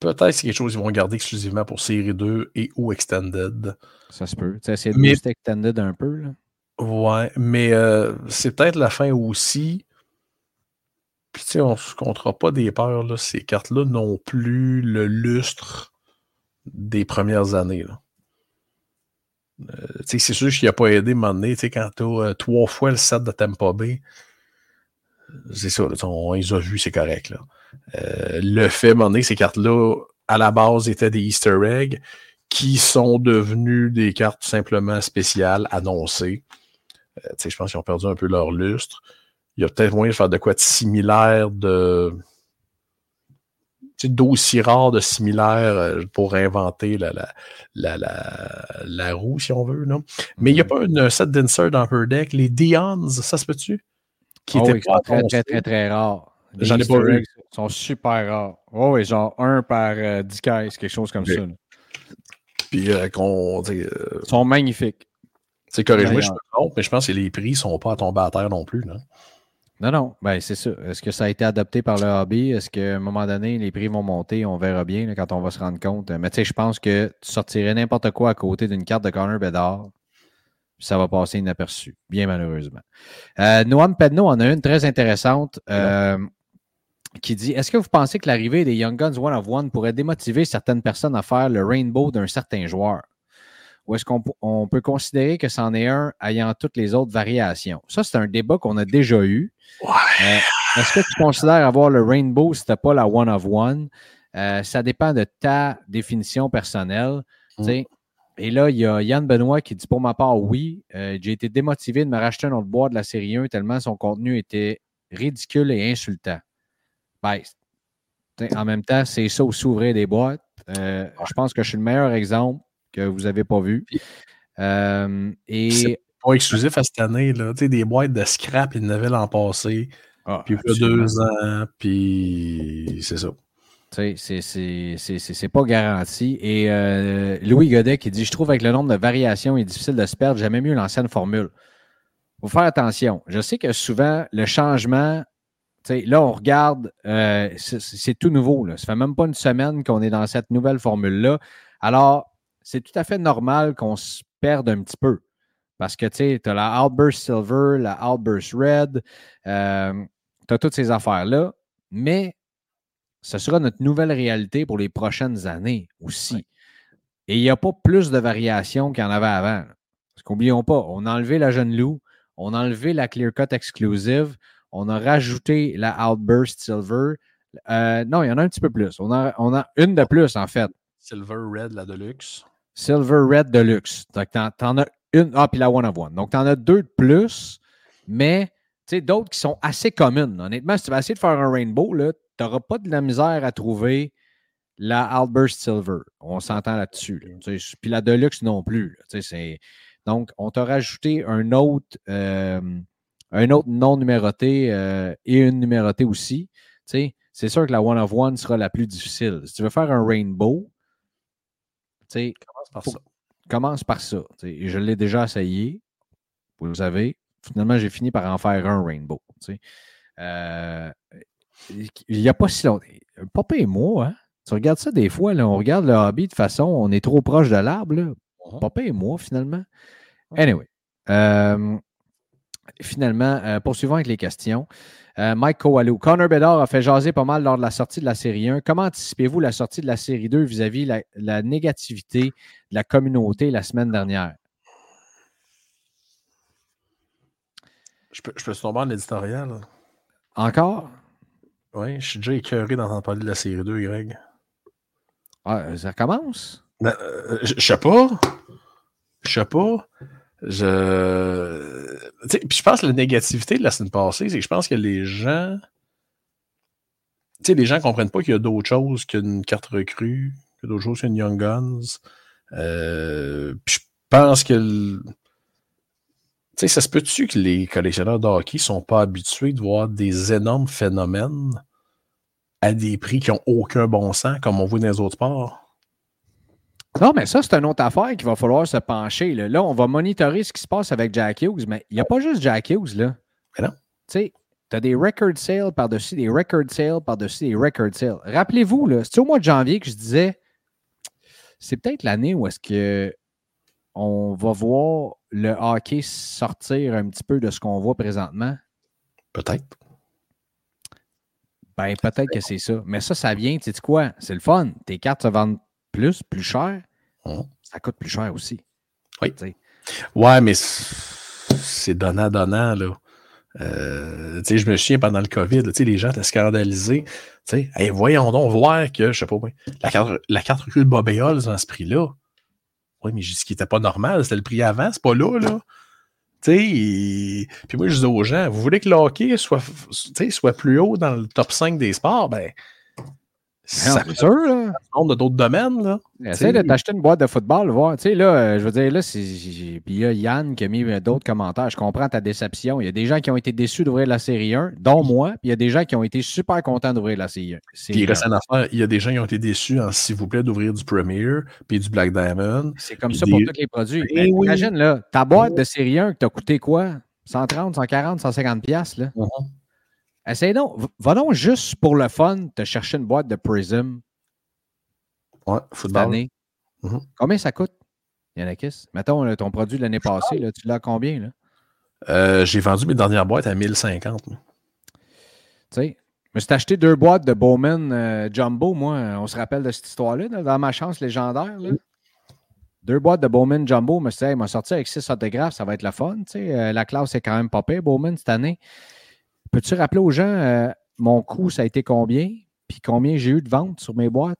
Peut-être que c'est quelque chose qu'ils vont garder exclusivement pour série 2 et ou Extended. Ça se peut. De Mais- booster extended un peu. Là. Ouais, mais euh, c'est peut-être la fin aussi. Puis tu sais, on ne se comptera pas des peurs, là. Ces cartes-là n'ont plus le lustre des premières années. Là. Euh, tu sais, c'est sûr qu'il n'a pas aidé à un moment donné, tu sais, quand tu as trois fois le set de Tampa Bay. C'est ça, on, les a vus, c'est correct. Là. Euh, le fait, à un moment donné, ces cartes-là, à la base, étaient des Easter eggs qui sont devenues des cartes tout simplement spéciales, annoncées. Euh, je pense qu'ils ont perdu un peu leur lustre. Il y a peut-être moyen de faire de quoi de similaire, de d'aussi rare, de similaire euh, pour inventer la, la, la, la, la roue, si on veut. Non? Mais il n'y a pas un set d'insert dans Her Deck? Les Dions, ça se peut-tu? Qui Oh étaient oui, ils pas sont très, très, très, très rares. J'en ai pas vu. sont super rares. Oh oui, genre un par euh, 10 caisses, quelque chose comme ça. là. Puis euh, qu'on. euh, Ils sont magnifiques. tu sais, corrige-moi, je me trompe, mais je pense que les prix ne sont pas à tomber à terre non plus. Non? Non, non, ben c'est ça. Est-ce que ça a été adopté par le hobby? Est-ce qu'à un moment donné, les prix vont monter? On verra bien là, quand on va se rendre compte. Mais tu sais, je pense que tu sortirais n'importe quoi à côté d'une carte de Connor Bedard. Ça va passer inaperçu, bien malheureusement. Euh, Noam Pedno en a une très intéressante euh, qui dit Est-ce que vous pensez que l'arrivée des Young Guns One of One pourrait démotiver certaines personnes à faire le rainbow d'un certain joueur? Ou est-ce qu'on peut considérer que c'en est un ayant toutes les autres variations? Ça, c'est un débat qu'on a déjà eu. Ouais. Euh, Est-ce que tu considères avoir le rainbow si tu n'as pas la one of one? Euh, ça dépend de ta définition personnelle. tu sais. Et là, il y a Yann Benoît qui dit pour ma part, oui, euh, j'ai été démotivé de me racheter un autre boîte de la série 1 tellement son contenu était ridicule et insultant. Ben, en même temps, c'est ça aussi ouvrir des boîtes. Euh, je pense que je suis le meilleur exemple que vous n'avez pas vu. Euh, et pas exclusif à cette année. Là. Tu sais, des boîtes de scrap, il y en avait l'an passé. Ah, Puis il y a deux ans, puis c'est ça. C'est- pas garanti. Et euh, Louis Godet qui dit Je trouve avec le nombre de variations, il est difficile de se perdre. J'aimais mieux l'ancienne formule. Faut faire attention. Je sais que souvent, le changement, là, on regarde, euh, c'est tout nouveau. Là. Ça fait même pas une semaine qu'on est dans cette nouvelle formule-là. Alors, c'est tout à fait normal qu'on se perde un petit peu. Parce que, tu as la Outburst Silver, la Outburst Red, euh, tu as toutes ces affaires-là. Mais ce sera notre nouvelle réalité pour les prochaines années aussi. Et il n'y a pas plus de variations qu'il y en avait avant. là. Parce qu'oublions pas, on a enlevé la jeune loup, on a enlevé la Clear Cut Exclusive, on a rajouté la Outburst Silver. Euh, non, il y en a un petit peu plus. On a, on a une de plus, en fait. Silver Red, la Deluxe. Silver Red Deluxe. Donc, t'en, t'en as une. Ah, puis la One of One. Donc, t'en as deux de plus, mais tu sais, d'autres qui sont assez communes. Honnêtement, si tu vas essayer de faire un rainbow, tu n'auras pas de la misère à trouver la Outburst Silver. On s'entend là-dessus. là. Puis la Deluxe non plus. c'est- Donc, on t'a rajouté un autre, euh, un autre non numéroté euh, et une numérotée aussi. C'est sûr que la One of One sera la plus difficile. Si tu veux faire un rainbow, Commence par Faut- ça. commence par ça. Et je l'ai déjà essayé. Vous le savez. Finalement, j'ai fini par en faire un rainbow. Euh, il n'y a pas si longtemps. Papa et moi, hein? Tu regardes ça des fois, là, on regarde le hobby de façon, on est trop proche de l'arbre. Papa et moi, finalement. Anyway. euh, finalement, euh, poursuivons avec les questions. Euh, Mike Kowalou. Connor Bedard a fait jaser pas mal lors de la sortie de la série 1. Comment anticipez-vous la sortie de la série 2 vis-à-vis la, la négativité de la communauté la semaine dernière? Je peux, je peux tomber en éditorial. Encore? Oui, je suis déjà écœuré d'entendre parler de la série 2, Greg. Ah, ça commence? Ben, euh, Je sais pas. Je sais pas. Je. Puis je pense que la négativité de la semaine passée, c'est que je pense que les gens. Tu sais, les gens comprennent pas qu'il y a d'autres choses qu'une carte recrue, qu'il y a d'autres choses qu'une Young Guns. Euh, puis je pense que. le- Tu sais, ça se peut-tu que les collectionneurs de hockey sont pas habitués de voir des énormes phénomènes à des prix qui ont aucun bon sens, comme on voit dans les autres sports? Non, mais ça, c'est une autre affaire qu'il va falloir se pencher. Là, Là, on va monitorer ce qui se passe avec Jack Hughes, mais il n'y a pas juste Jack Hughes, là. Mais non. Tu sais, tu as des record sales par-dessus des record sales par-dessus des record sales. Rappelez-vous, là, c'était au mois de janvier que je disais, c'est peut-être l'année où est-ce que on va voir le hockey sortir un petit peu de ce qu'on voit présentement. Peut-être. Ben, peut-être que c'est ça. Mais ça, ça vient, tu sais quoi? C'est le fun. Tes cartes se vendent plus, plus cher. Mhm. Ça coûte plus cher aussi. Oui. Tu sais. Ouais, mais c'est donnant-donnant, là. Euh, je me souviens pendant le COVID, là, les gens étaient scandalisés. Hey, voyons donc voir que, je sais pas, la carte, la carte recul de Bobéol dans ce prix-là. Oui, mais ce qui était pas normal, c'était le prix avant, c'est pas là, là. Puis moi, je dis aux gens, vous voulez que le hockey soit, soit plus haut dans le top 5 des sports, ben, ça c'est sûr, là. nombre de d'autres domaines, là. Essaye de t'acheter une boîte de football, voir. Tu sais, là, euh, je veux dire, là, Puis il y a Yann qui a mis euh, d'autres commentaires. Je comprends ta déception. Il y a des gens qui ont été déçus d'ouvrir la série 1, dont moi. Puis il y a des gens qui ont été super contents d'ouvrir la série 1. Puis il reste une affaire, il y a des gens qui ont été déçus en s'il vous plaît d'ouvrir du Premier puis du Black Diamond. C'est comme ça pour tous les produits. Oui. Imagine, là, ta boîte de série 1 qui t'a coûté quoi? 130, 140, 150 piastres, là. Mhm. Essaye donc. Va donc juste pour le fun te chercher une boîte de Prism Ouais, cette football. année. Mhm. Combien ça coûte? Yanakis? Mettons là, ton produit de l'année passée, là, tu l'as combien, là? Euh, j'ai vendu mes dernières boîtes à 1050. moi. Tu sais, je me suis acheté deux boîtes de Bowman euh, Jumbo, moi. On se rappelle de cette histoire-là, là, dans ma chance légendaire. là. Deux boîtes de Bowman Jumbo, je me suis dit, hey, il m'a sorti avec six autographes, ça va être le fun. tu sais. Euh, la classe est quand même pas pire, Bowman, cette année. Peux-tu rappeler aux gens euh, mon coût, ça a été combien? Puis combien j'ai eu de ventes sur mes boîtes?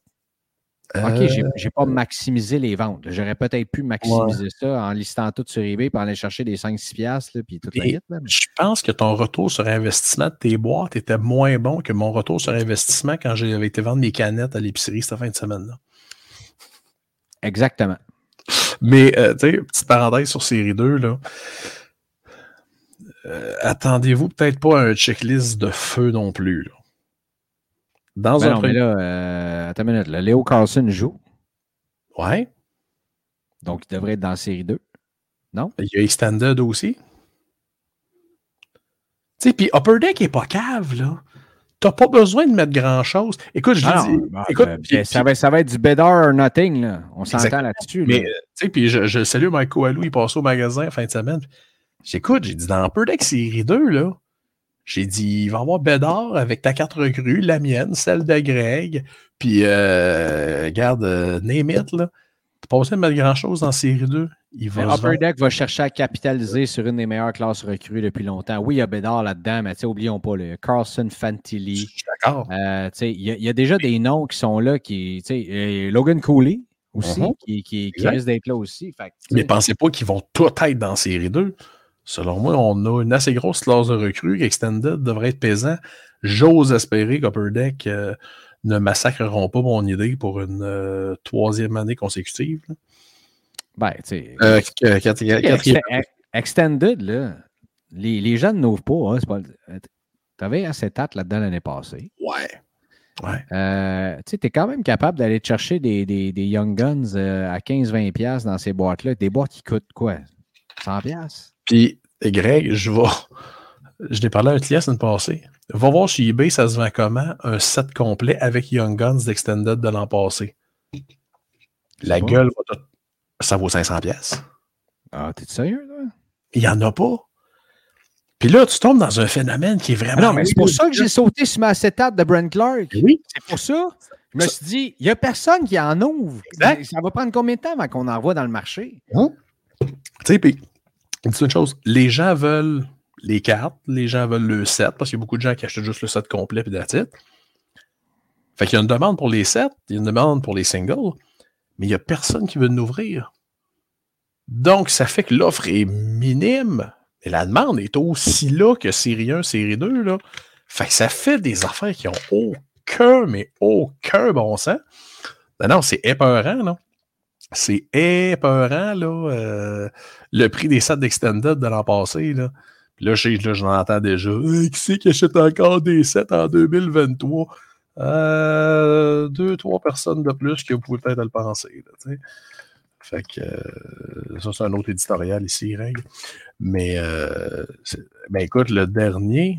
OK, Euh, j'ai- j'ai pas maximisé les ventes. J'aurais peut-être pu maximiser ça en listant tout sur eBay puis en aller chercher des 5-6 piastres, puis toute la Et-. Je pense que ton retour sur investissement de tes boîtes était moins bon que mon retour sur investissement quand j'avais été vendre mes canettes à l'épicerie cette fin de semaine-là. Exactement. Mais, euh, tu sais, petite parenthèse sur série 2, là. Euh, attendez-vous peut-être pas à un checklist de feu non plus. là. Dans Ben un non, mais premier- là, euh, attends une minute. là, Léo Carlson joue, Ouais. donc il devrait être dans la série 2. Il y a Extended aussi. Tu sais, puis Upper Deck est pas cave, là. T'as pas besoin de mettre grand-chose. Écoute, je Ah dis... non, ben, écoute, ben, puis- ça, va, ça va être du better or nothing, là. On s'entend là-dessus. Mais, là. euh, tu sais, puis je, je salue Mike Alou, il passe au magasin fin de semaine. J'écoute, j'ai dit, dans Upper Deck série 2, là, j'ai dit, il va y avoir Bédard avec ta carte recrue, la mienne, celle de Greg, puis, euh, regarde, euh, name it, là. T'as pas besoin de mettre grand-chose dans série 2. Il va Upper. Deck va chercher à capitaliser sur une des meilleures classes recrues depuis longtemps. Oui, il y a Bédard là-dedans, mais oublions pas, le Carlson Je Fantilli. d'accord. Euh, tu sais, il y, a- il y a déjà des noms qui sont là, qui, tu sais, Logan Cooley aussi, Mhm. qui, qui, qui risque d'être là aussi. Fait Mais pensez pas qu'ils vont tout être dans série 2. Selon moi, on a une assez grosse classe de recrues. Extended devrait être pesant. J'ose espérer qu'Upper Deck euh, ne massacreront pas mon idée pour une euh, troisième année consécutive. là. ben, tu sais, Euh, quatrième- Extended, là, les, les jeunes n'ouvrent pas. Hein, pas tu avais assez tâte là-dedans l'année passée. Ouais. Ouais. Euh, tu sais, tu es quand même capable d'aller te chercher des, des, des Young Guns euh, à 15-20$ piastres dans ces boîtes-là. Des boîtes qui coûtent quoi? 100$? Puis, Greg, je vais. je l'ai parlé à un client semaine passée. Va voir sur eBay, ça se vend comment un set complet avec Young Guns d'Extended de l'an passé? La bon. gueule, ça vaut 500$. pièces. Ah, t'es sérieux, là? Il n'y en a pas. Puis là, tu tombes dans un phénomène qui est vraiment. Non, mais c'est pour ça que j'ai sauté sur ma acétate de Brent Clark. Oui. C'est pour ça. Je me suis dit, il n'y a personne qui en ouvre. Exact. Ça va prendre combien de temps avant qu'on envoie dans le marché? Tu sais, puis, dis une chose, les gens veulent les cartes, les gens veulent le set, parce qu'il y a beaucoup de gens qui achètent juste le set complet that's it. Fait qu'il y a une demande pour les sets, il y a une demande pour les singles, mais il n'y a personne qui veut l'ouvrir. Donc, ça fait que l'offre est minime, mais la demande est aussi là que série 1, série 2. Là. Fait que ça fait des affaires qui ont aucun, mais aucun bon sens. Non, non, c'est épeurant, non? C'est épeurant, là. euh, le prix des sets d'Extended de l'an passé, là. Puis là, j'en entends déjà. Hey, qui c'est qui achète encore des sets en 2023? Euh, deux, trois personnes de plus que vous pouvez peut-être le penser. Là, fait que euh, ça, c'est un autre éditorial ici, règle. Mais euh, ben écoute, le dernier,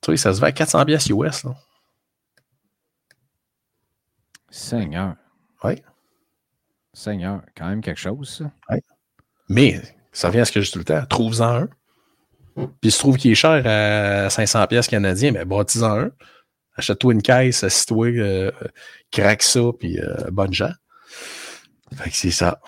tu sais, ça se vend à 400 pièces US. Là. Seigneur. Ouais. Seigneur, quand même quelque chose, ça. Mais ça revient à ce que je dis tout le temps. Trouve-en un. Puis se trouve qu'il est cher à 500 pièces canadiens, mais bâtis-en un. Achète-toi une caisse, assis-toi, euh, craque ça, puis euh, bonne gens. Fait que c'est ça.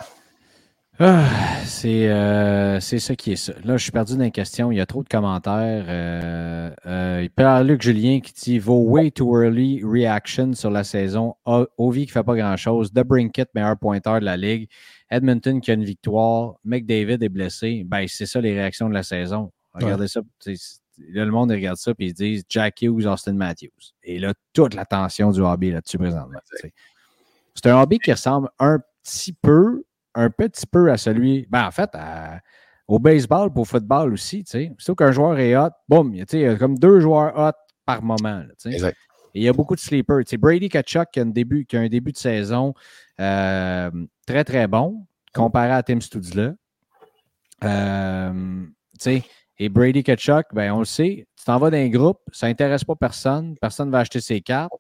Ah, c'est euh, c'est ça qui est ça. Là, je suis perdu dans les questions. Il y a trop de commentaires. Euh, euh, Pierre-Luc Julien qui dit Vos way too early reaction sur la saison. Ovi qui fait pas grand-chose. The Brinkett, meilleur pointeur de la ligue. Edmonton qui a une victoire. McDavid est blessé. Ben, c'est ça les réactions de la saison. Regardez ça. Là, le monde regarde ça et ils se disent Jack Hughes, Austin Matthews. Et là, toute l'attention du hobby là-dessus présentement. C'est un hobby qui ressemble un petit peu un petit peu à celui, ben en fait, à- au baseball et au football aussi, tu sais. Surtout qu'un joueur est hot, boum, il y a comme deux joueurs hot par moment, tu sais. Exact. Et il y a beaucoup de sleepers. Tu sais, Brady Kachuk qui a, un début, qui a un début de saison euh, très, très bon comparé à Tim Studzla. Euh, et Brady Kachuk, ben on le sait, tu t'en vas dans un groupe, ça n'intéresse pas personne, personne ne va acheter ses cartes,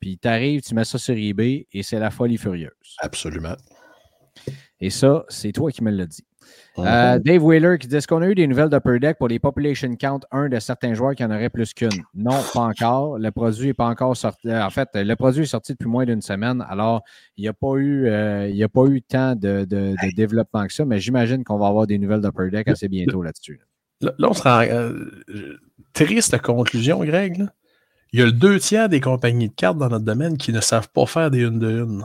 puis tu arrives, tu mets ça sur eBay et c'est la folie furieuse. Absolument. Et ça, c'est toi qui me l'as dit. Euh, Dave Wheeler qui dit Est-ce qu'on a eu des nouvelles d'Upper Deck pour les population count 1 de certains joueurs qui en auraient plus qu'une? Non, pas encore. Le produit n'est pas encore sorti. euh, En fait, le produit est sorti depuis moins d'une semaine. Alors, il n'y a pas eu euh, il y a pas eu tant de, de- de développement que ça, mais j'imagine qu'on va avoir des nouvelles d'Upper Deck assez bientôt là-dessus. Là, on euh, triste conclusion, Greg. là. Il y a le deux tiers des compagnies de cartes dans notre domaine qui ne savent pas faire des une de une.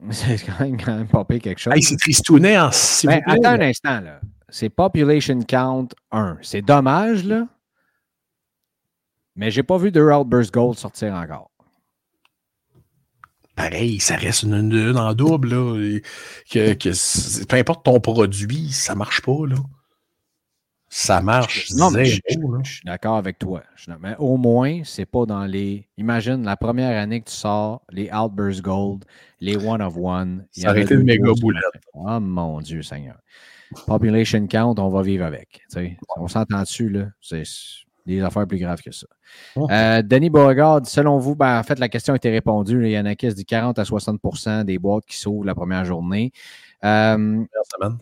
(laughs) C'est quand même, quand même pire quelque chose. Hey, c'est tristounet en s'il Ben, vous plaît, attends là. un instant, là. C'est Population Count 1. C'est dommage, là. Mais j'ai pas vu de Outburst Gold sortir encore. Pareil, ça reste une, une, une en double. Là, que, que peu importe ton produit, ça marche pas. Là. Ça marche. Non, mais je, suis d'accord avec toi. Mais au moins, c'est pas dans les. Imagine la première année que tu sors, les Outburst Gold, les One of One. Ça aurait été une méga boulette. Oh mon Dieu, Seigneur. Population Count, on va vivre avec. On s'entend dessus, là. C'est des affaires plus graves que ça. Euh, Denis Beauregard, selon vous, ben, en fait, la question a été répondue. Il y en a qui se dit 40 à 60% des boîtes qui s'ouvrent la première journée. Euh, Première semaine.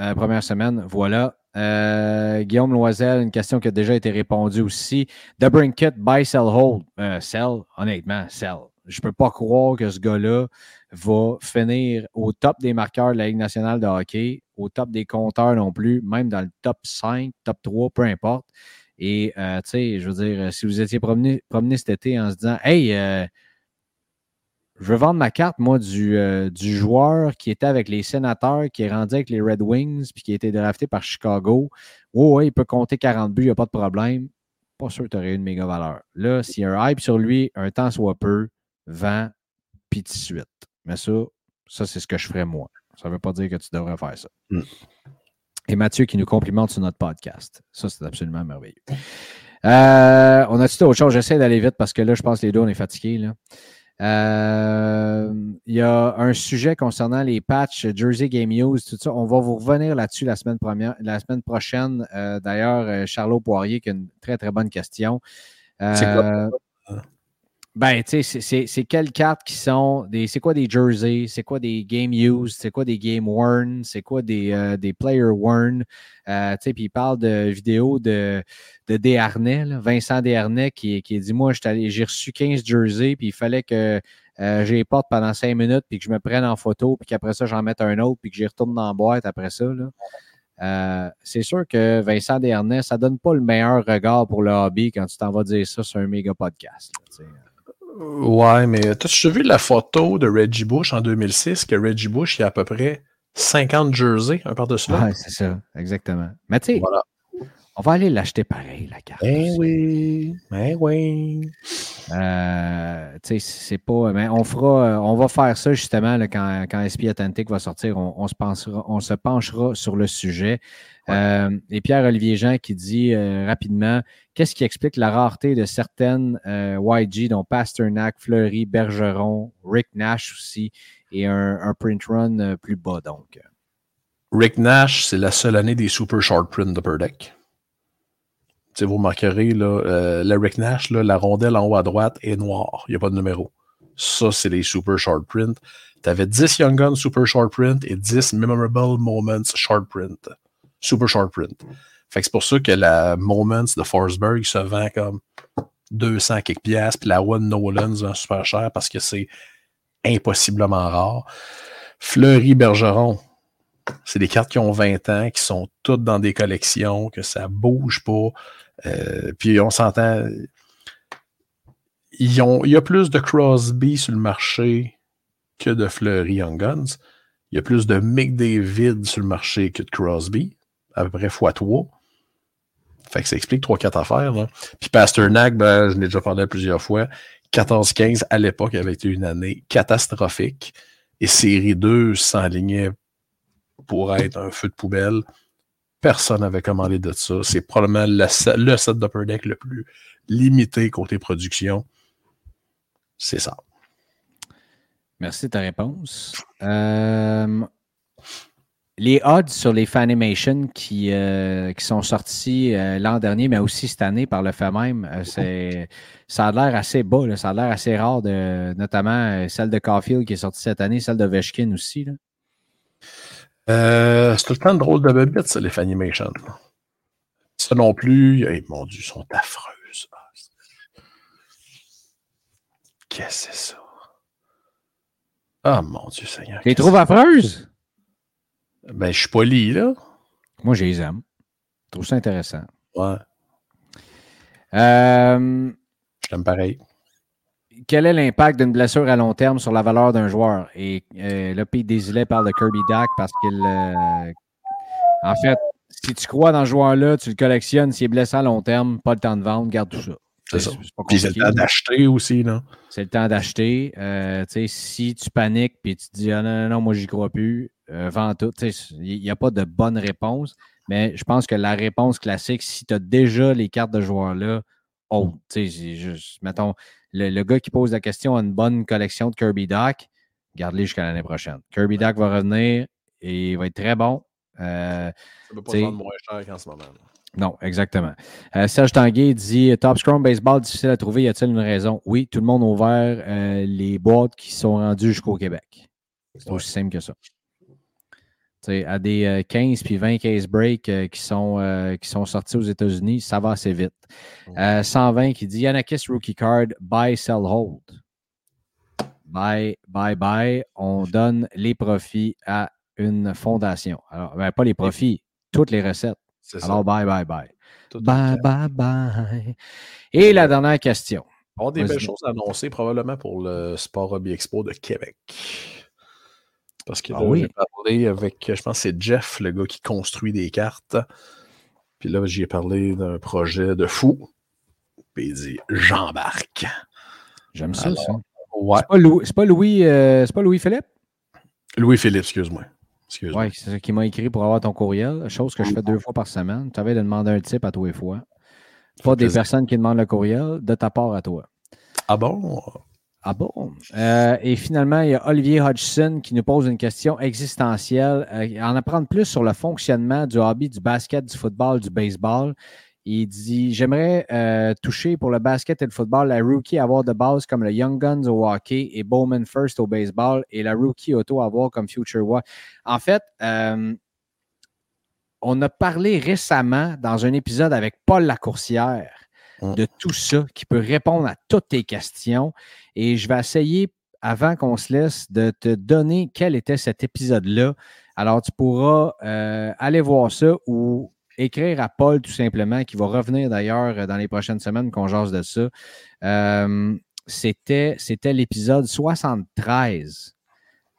euh, première semaine, voilà. Euh, Guillaume Loisel, une question qui a déjà été répondue aussi. The Brinket, buy, sell, hold. Euh, sell, honnêtement, sell. Je peux pas croire que ce gars-là va finir au top des marqueurs de la Ligue nationale de hockey, au top des compteurs non plus, même dans le top 5, top 3, peu importe. Et, euh, tu sais, je veux dire, si vous étiez promené, promené cet été en se disant, hey, euh, je veux vendre ma carte, moi, du, euh, du joueur qui était avec les sénateurs, qui est rendu avec les Red Wings, puis qui a été drafté par Chicago. Oh, ouais, il peut compter 40 buts, il n'y a pas de problème. Pas sûr que tu aurais une méga valeur. Là, s'il y a un hype sur lui, un temps soit peu, vend, puis de suite. Mais ça, ça, c'est ce que je ferais moi. Ça ne veut pas dire que tu devrais faire ça. Mm. Et Mathieu qui nous complimente sur notre podcast. Ça, c'est absolument merveilleux. Euh, on a-tu autre chose? J'essaie d'aller vite parce que là, je pense que les deux, on est fatigués. Là. Euh, il y a un sujet concernant les patchs Jersey Game News, tout ça. On va vous revenir là-dessus la semaine, première, la semaine prochaine. Euh, D'ailleurs, euh, Charlot Poirier qui a une très, très bonne question. C'est quoi? Ben, tu sais, c'est quelles cartes qui sont des. C'est quoi des jerseys? C'est quoi des game used? C'est quoi des game worn? C'est quoi des, des player worn? Euh, tu sais, puis il parle de vidéos de, de Desharnais, Vincent Desharnais, qui, qui dit Moi, j'ai reçu 15 jerseys, puis il fallait que euh, je les porte pendant 5 minutes, puis que je me prenne en photo, puis qu'après ça, j'en mette un autre, puis que j'y retourne dans la boîte après ça. Euh, c'est sûr que Vincent Desharnais, ça donne pas le meilleur regard pour le hobby quand tu t'en vas dire ça sur un méga podcast. Ouais, mais as-tu vu la photo de Reggie Bush en 2006, que Reggie Bush, il y a à peu près 50 jerseys, un par-dessus l'autre? Ouais, c'est ça, exactement. Mais tu sais, on va aller l'acheter pareil, la carte. Ben oui, ben oui. Euh, tu sais, c'est pas. Mais on fera, on va faire ça justement là, quand, quand SP Atlantic va sortir. On, se pensera, on se penchera sur le sujet. Euh, et Pierre-Olivier Jean qui dit euh, rapidement qu'est-ce qui explique la rareté de certaines YG, dont Pasternak, Fleury, Bergeron, Rick Nash aussi, et un, print run plus bas donc? Rick Nash, c'est la seule année des super short print de Deck vous remarquerez, là, euh, le Rick Nash, la rondelle en haut à droite est noire. Il n'y a pas de numéro. Ça, c'est les super short print. Tu avais 10 Young Guns super short print et 10 Memorable Moments short print. Super short print. Fait que c'est pour ça que la Moments de Forsberg se vend comme 200 quelques piastres, puis la One Nolan se vend super cher parce que c'est impossiblement rare. Fleury Bergeron, c'est des cartes qui ont 20 ans, qui sont toutes dans des collections, que ça bouge pas. Euh, puis on s'entend. il y a plus de Crosby sur le marché que de Fleury Young Guns. Il y a plus de Mick David sur le marché que de Crosby, à peu près x3. Fait que ça explique 3-4 affaires. Là. Puis Pasternak, ben, je l'ai déjà parlé plusieurs fois. 14-15 à l'époque avait été une année catastrophique. Et série 2 s'enlignait pour être un feu de poubelle. Personne n'avait commandé de ça. C'est probablement le, set d'Upper Deck le plus limité côté production. C'est ça. Merci de ta réponse. Euh, les odds sur les Fanimation qui, euh, qui sont sortis euh, l'an dernier, mais aussi cette année par le fait même, ça a l'air assez bas, ça a l'air assez rare, notamment celle de Caulfield qui est sortie cette année, celle de Veshkin aussi. Là. Euh, c'est tout le temps drôle de bébête, ça, les Fanimation. Ça non plus, mon Dieu, ils sont affreuses. Qu'est-ce que c'est ça? Ah, mon Dieu Seigneur. Tu les trouves affreuses? Ben, je suis poli, là. Moi, je les aime. Je trouve ça intéressant. Ouais. Euh... J'aime pareil quel est l'impact d'une blessure à long terme sur la valeur d'un joueur? Et euh, là, Pete Desilets parle de Kirby Dack parce qu'il. Euh, en fait, si tu crois dans ce joueur-là, tu le collectionnes. S'il est blessé à long terme, pas le temps de vendre, garde tout ça. C'est ça. Puis c'est le temps d'acheter aussi, non? C'est le temps d'acheter. Euh, si tu paniques puis tu te dis ah, non, non, non, moi, j'y crois plus, vends tout. Il n'y a pas de bonne réponse. Mais je pense que la réponse classique, si tu as déjà les cartes de joueurs-là, oh, tu sais, juste, mettons, le, gars qui pose la question a une bonne collection de Kirby Doc, garde-les jusqu'à l'année prochaine. Kirby Doc va revenir et il va être très bon. Euh, ça ne peut pas vendre moins cher qu'en ce moment. Non, exactement. Euh, Serge Tanguay dit Top Scrum Baseball, difficile à trouver. Y a-t-il une raison? Oui, tout le monde a ouvert euh, les boîtes qui sont rendues jusqu'au Québec. C'est aussi simple que ça à des 15 euh, puis 20 case breaks euh, qui, sont, euh, qui sont sortis aux États-Unis, ça va assez vite. 120 qui dit Yanakis Rookie Card, buy, sell, hold. Buy, buy, buy. On donne les profits à une fondation. Alors, ben, pas les profits, toutes les recettes. Alors, buy, buy, buy. bye, bye, bye. Et la dernière question. On a des belles choses annoncées probablement pour le Sport Hobby Expo de Québec. Parce que ah j'ai parlé avec, je pense que c'est Jeff, le gars qui construit des cartes. Puis là, j'ai parlé d'un projet de fou. Puis il dit J'embarque. J'aime ça, ça. C'est pas, Louis, c'est pas, Louis, euh, pas Louis Philippe? Louis Philippe, excuse-moi. Excuse oui, c'est ça qui m'a écrit pour avoir ton courriel, chose que je fais deux fois par semaine. Tu avais de demander un type à tous les fois. Pas des personnes qui demandent le courriel, de ta part à toi. Ah bon? Ah bon? Euh, et finalement, il y a Olivier Hodgson qui nous pose une question existentielle. Euh, en apprendre plus sur le fonctionnement du hobby du basket, du football, du baseball. Il dit J'aimerais euh, toucher pour le basket et le football la rookie avoir de base comme le Young Guns au hockey et Bowman First au baseball et la rookie auto avoir comme Future War. En fait, on a parlé récemment dans un épisode avec Paul Lacourcière. De tout ça qui peut répondre à toutes tes questions. Et je vais essayer, avant qu'on se laisse, de te donner quel était cet épisode-là. Alors, tu pourras euh, aller voir ça ou écrire à Paul tout simplement, qui va revenir d'ailleurs dans les prochaines semaines qu'on jase de ça. Euh, c'était, l'épisode 73.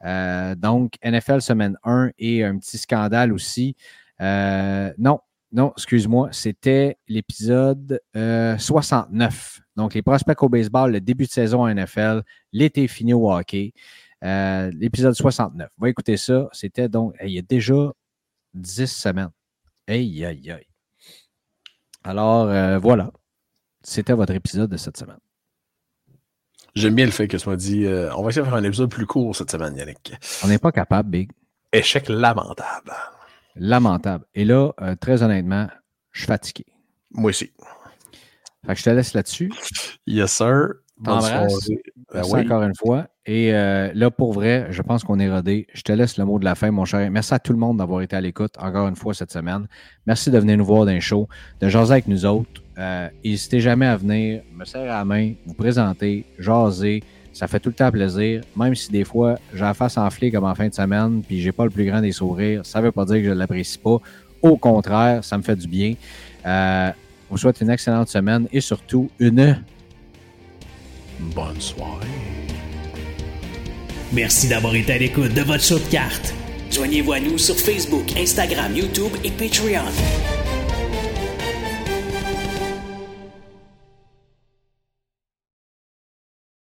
Euh, donc, NFL semaine 1 et un petit scandale aussi. Euh, non, non, excuse-moi, c'était l'épisode euh, 69. Donc, les prospects au baseball, le début de saison en NFL, l'été fini au hockey. Euh, l'épisode 69. Va écouter ça. C'était donc, il y a déjà 10 semaines. Aïe, aïe, aïe. Alors, euh, voilà. C'était votre épisode de cette semaine. J'aime bien le fait que tu m'as dit euh, on va essayer de faire un épisode plus court cette semaine, Yannick. On n'est pas capable, Big. Échec lamentable. Lamentable. Et là, euh, très honnêtement, je suis fatigué. Moi aussi. Fait que je te laisse là-dessus. Yes, sir. T'embrasse. Ben oui. encore une fois. Et euh, là, pour vrai, je pense qu'on est rodé. Je te laisse le mot de la fin, mon cher. Merci à tout le monde d'avoir été à l'écoute encore une fois cette semaine. Merci de venir nous voir dans les shows, de jaser avec nous autres. Euh, N'hésitez jamais à venir, me serrer la main, vous présenter, jaser. Ça fait tout le temps plaisir. Même si des fois, j'ai la face comme en fin de semaine, puis j'ai pas le plus grand des sourires, ça veut pas dire que je l'apprécie pas. Au contraire, ça me fait du bien. Euh, je vous souhaite une excellente semaine et surtout une Bonne soirée. Merci d'avoir été à l'écoute de votre show de cartes. Joignez-vous à nous sur Facebook, Instagram, YouTube et Patreon.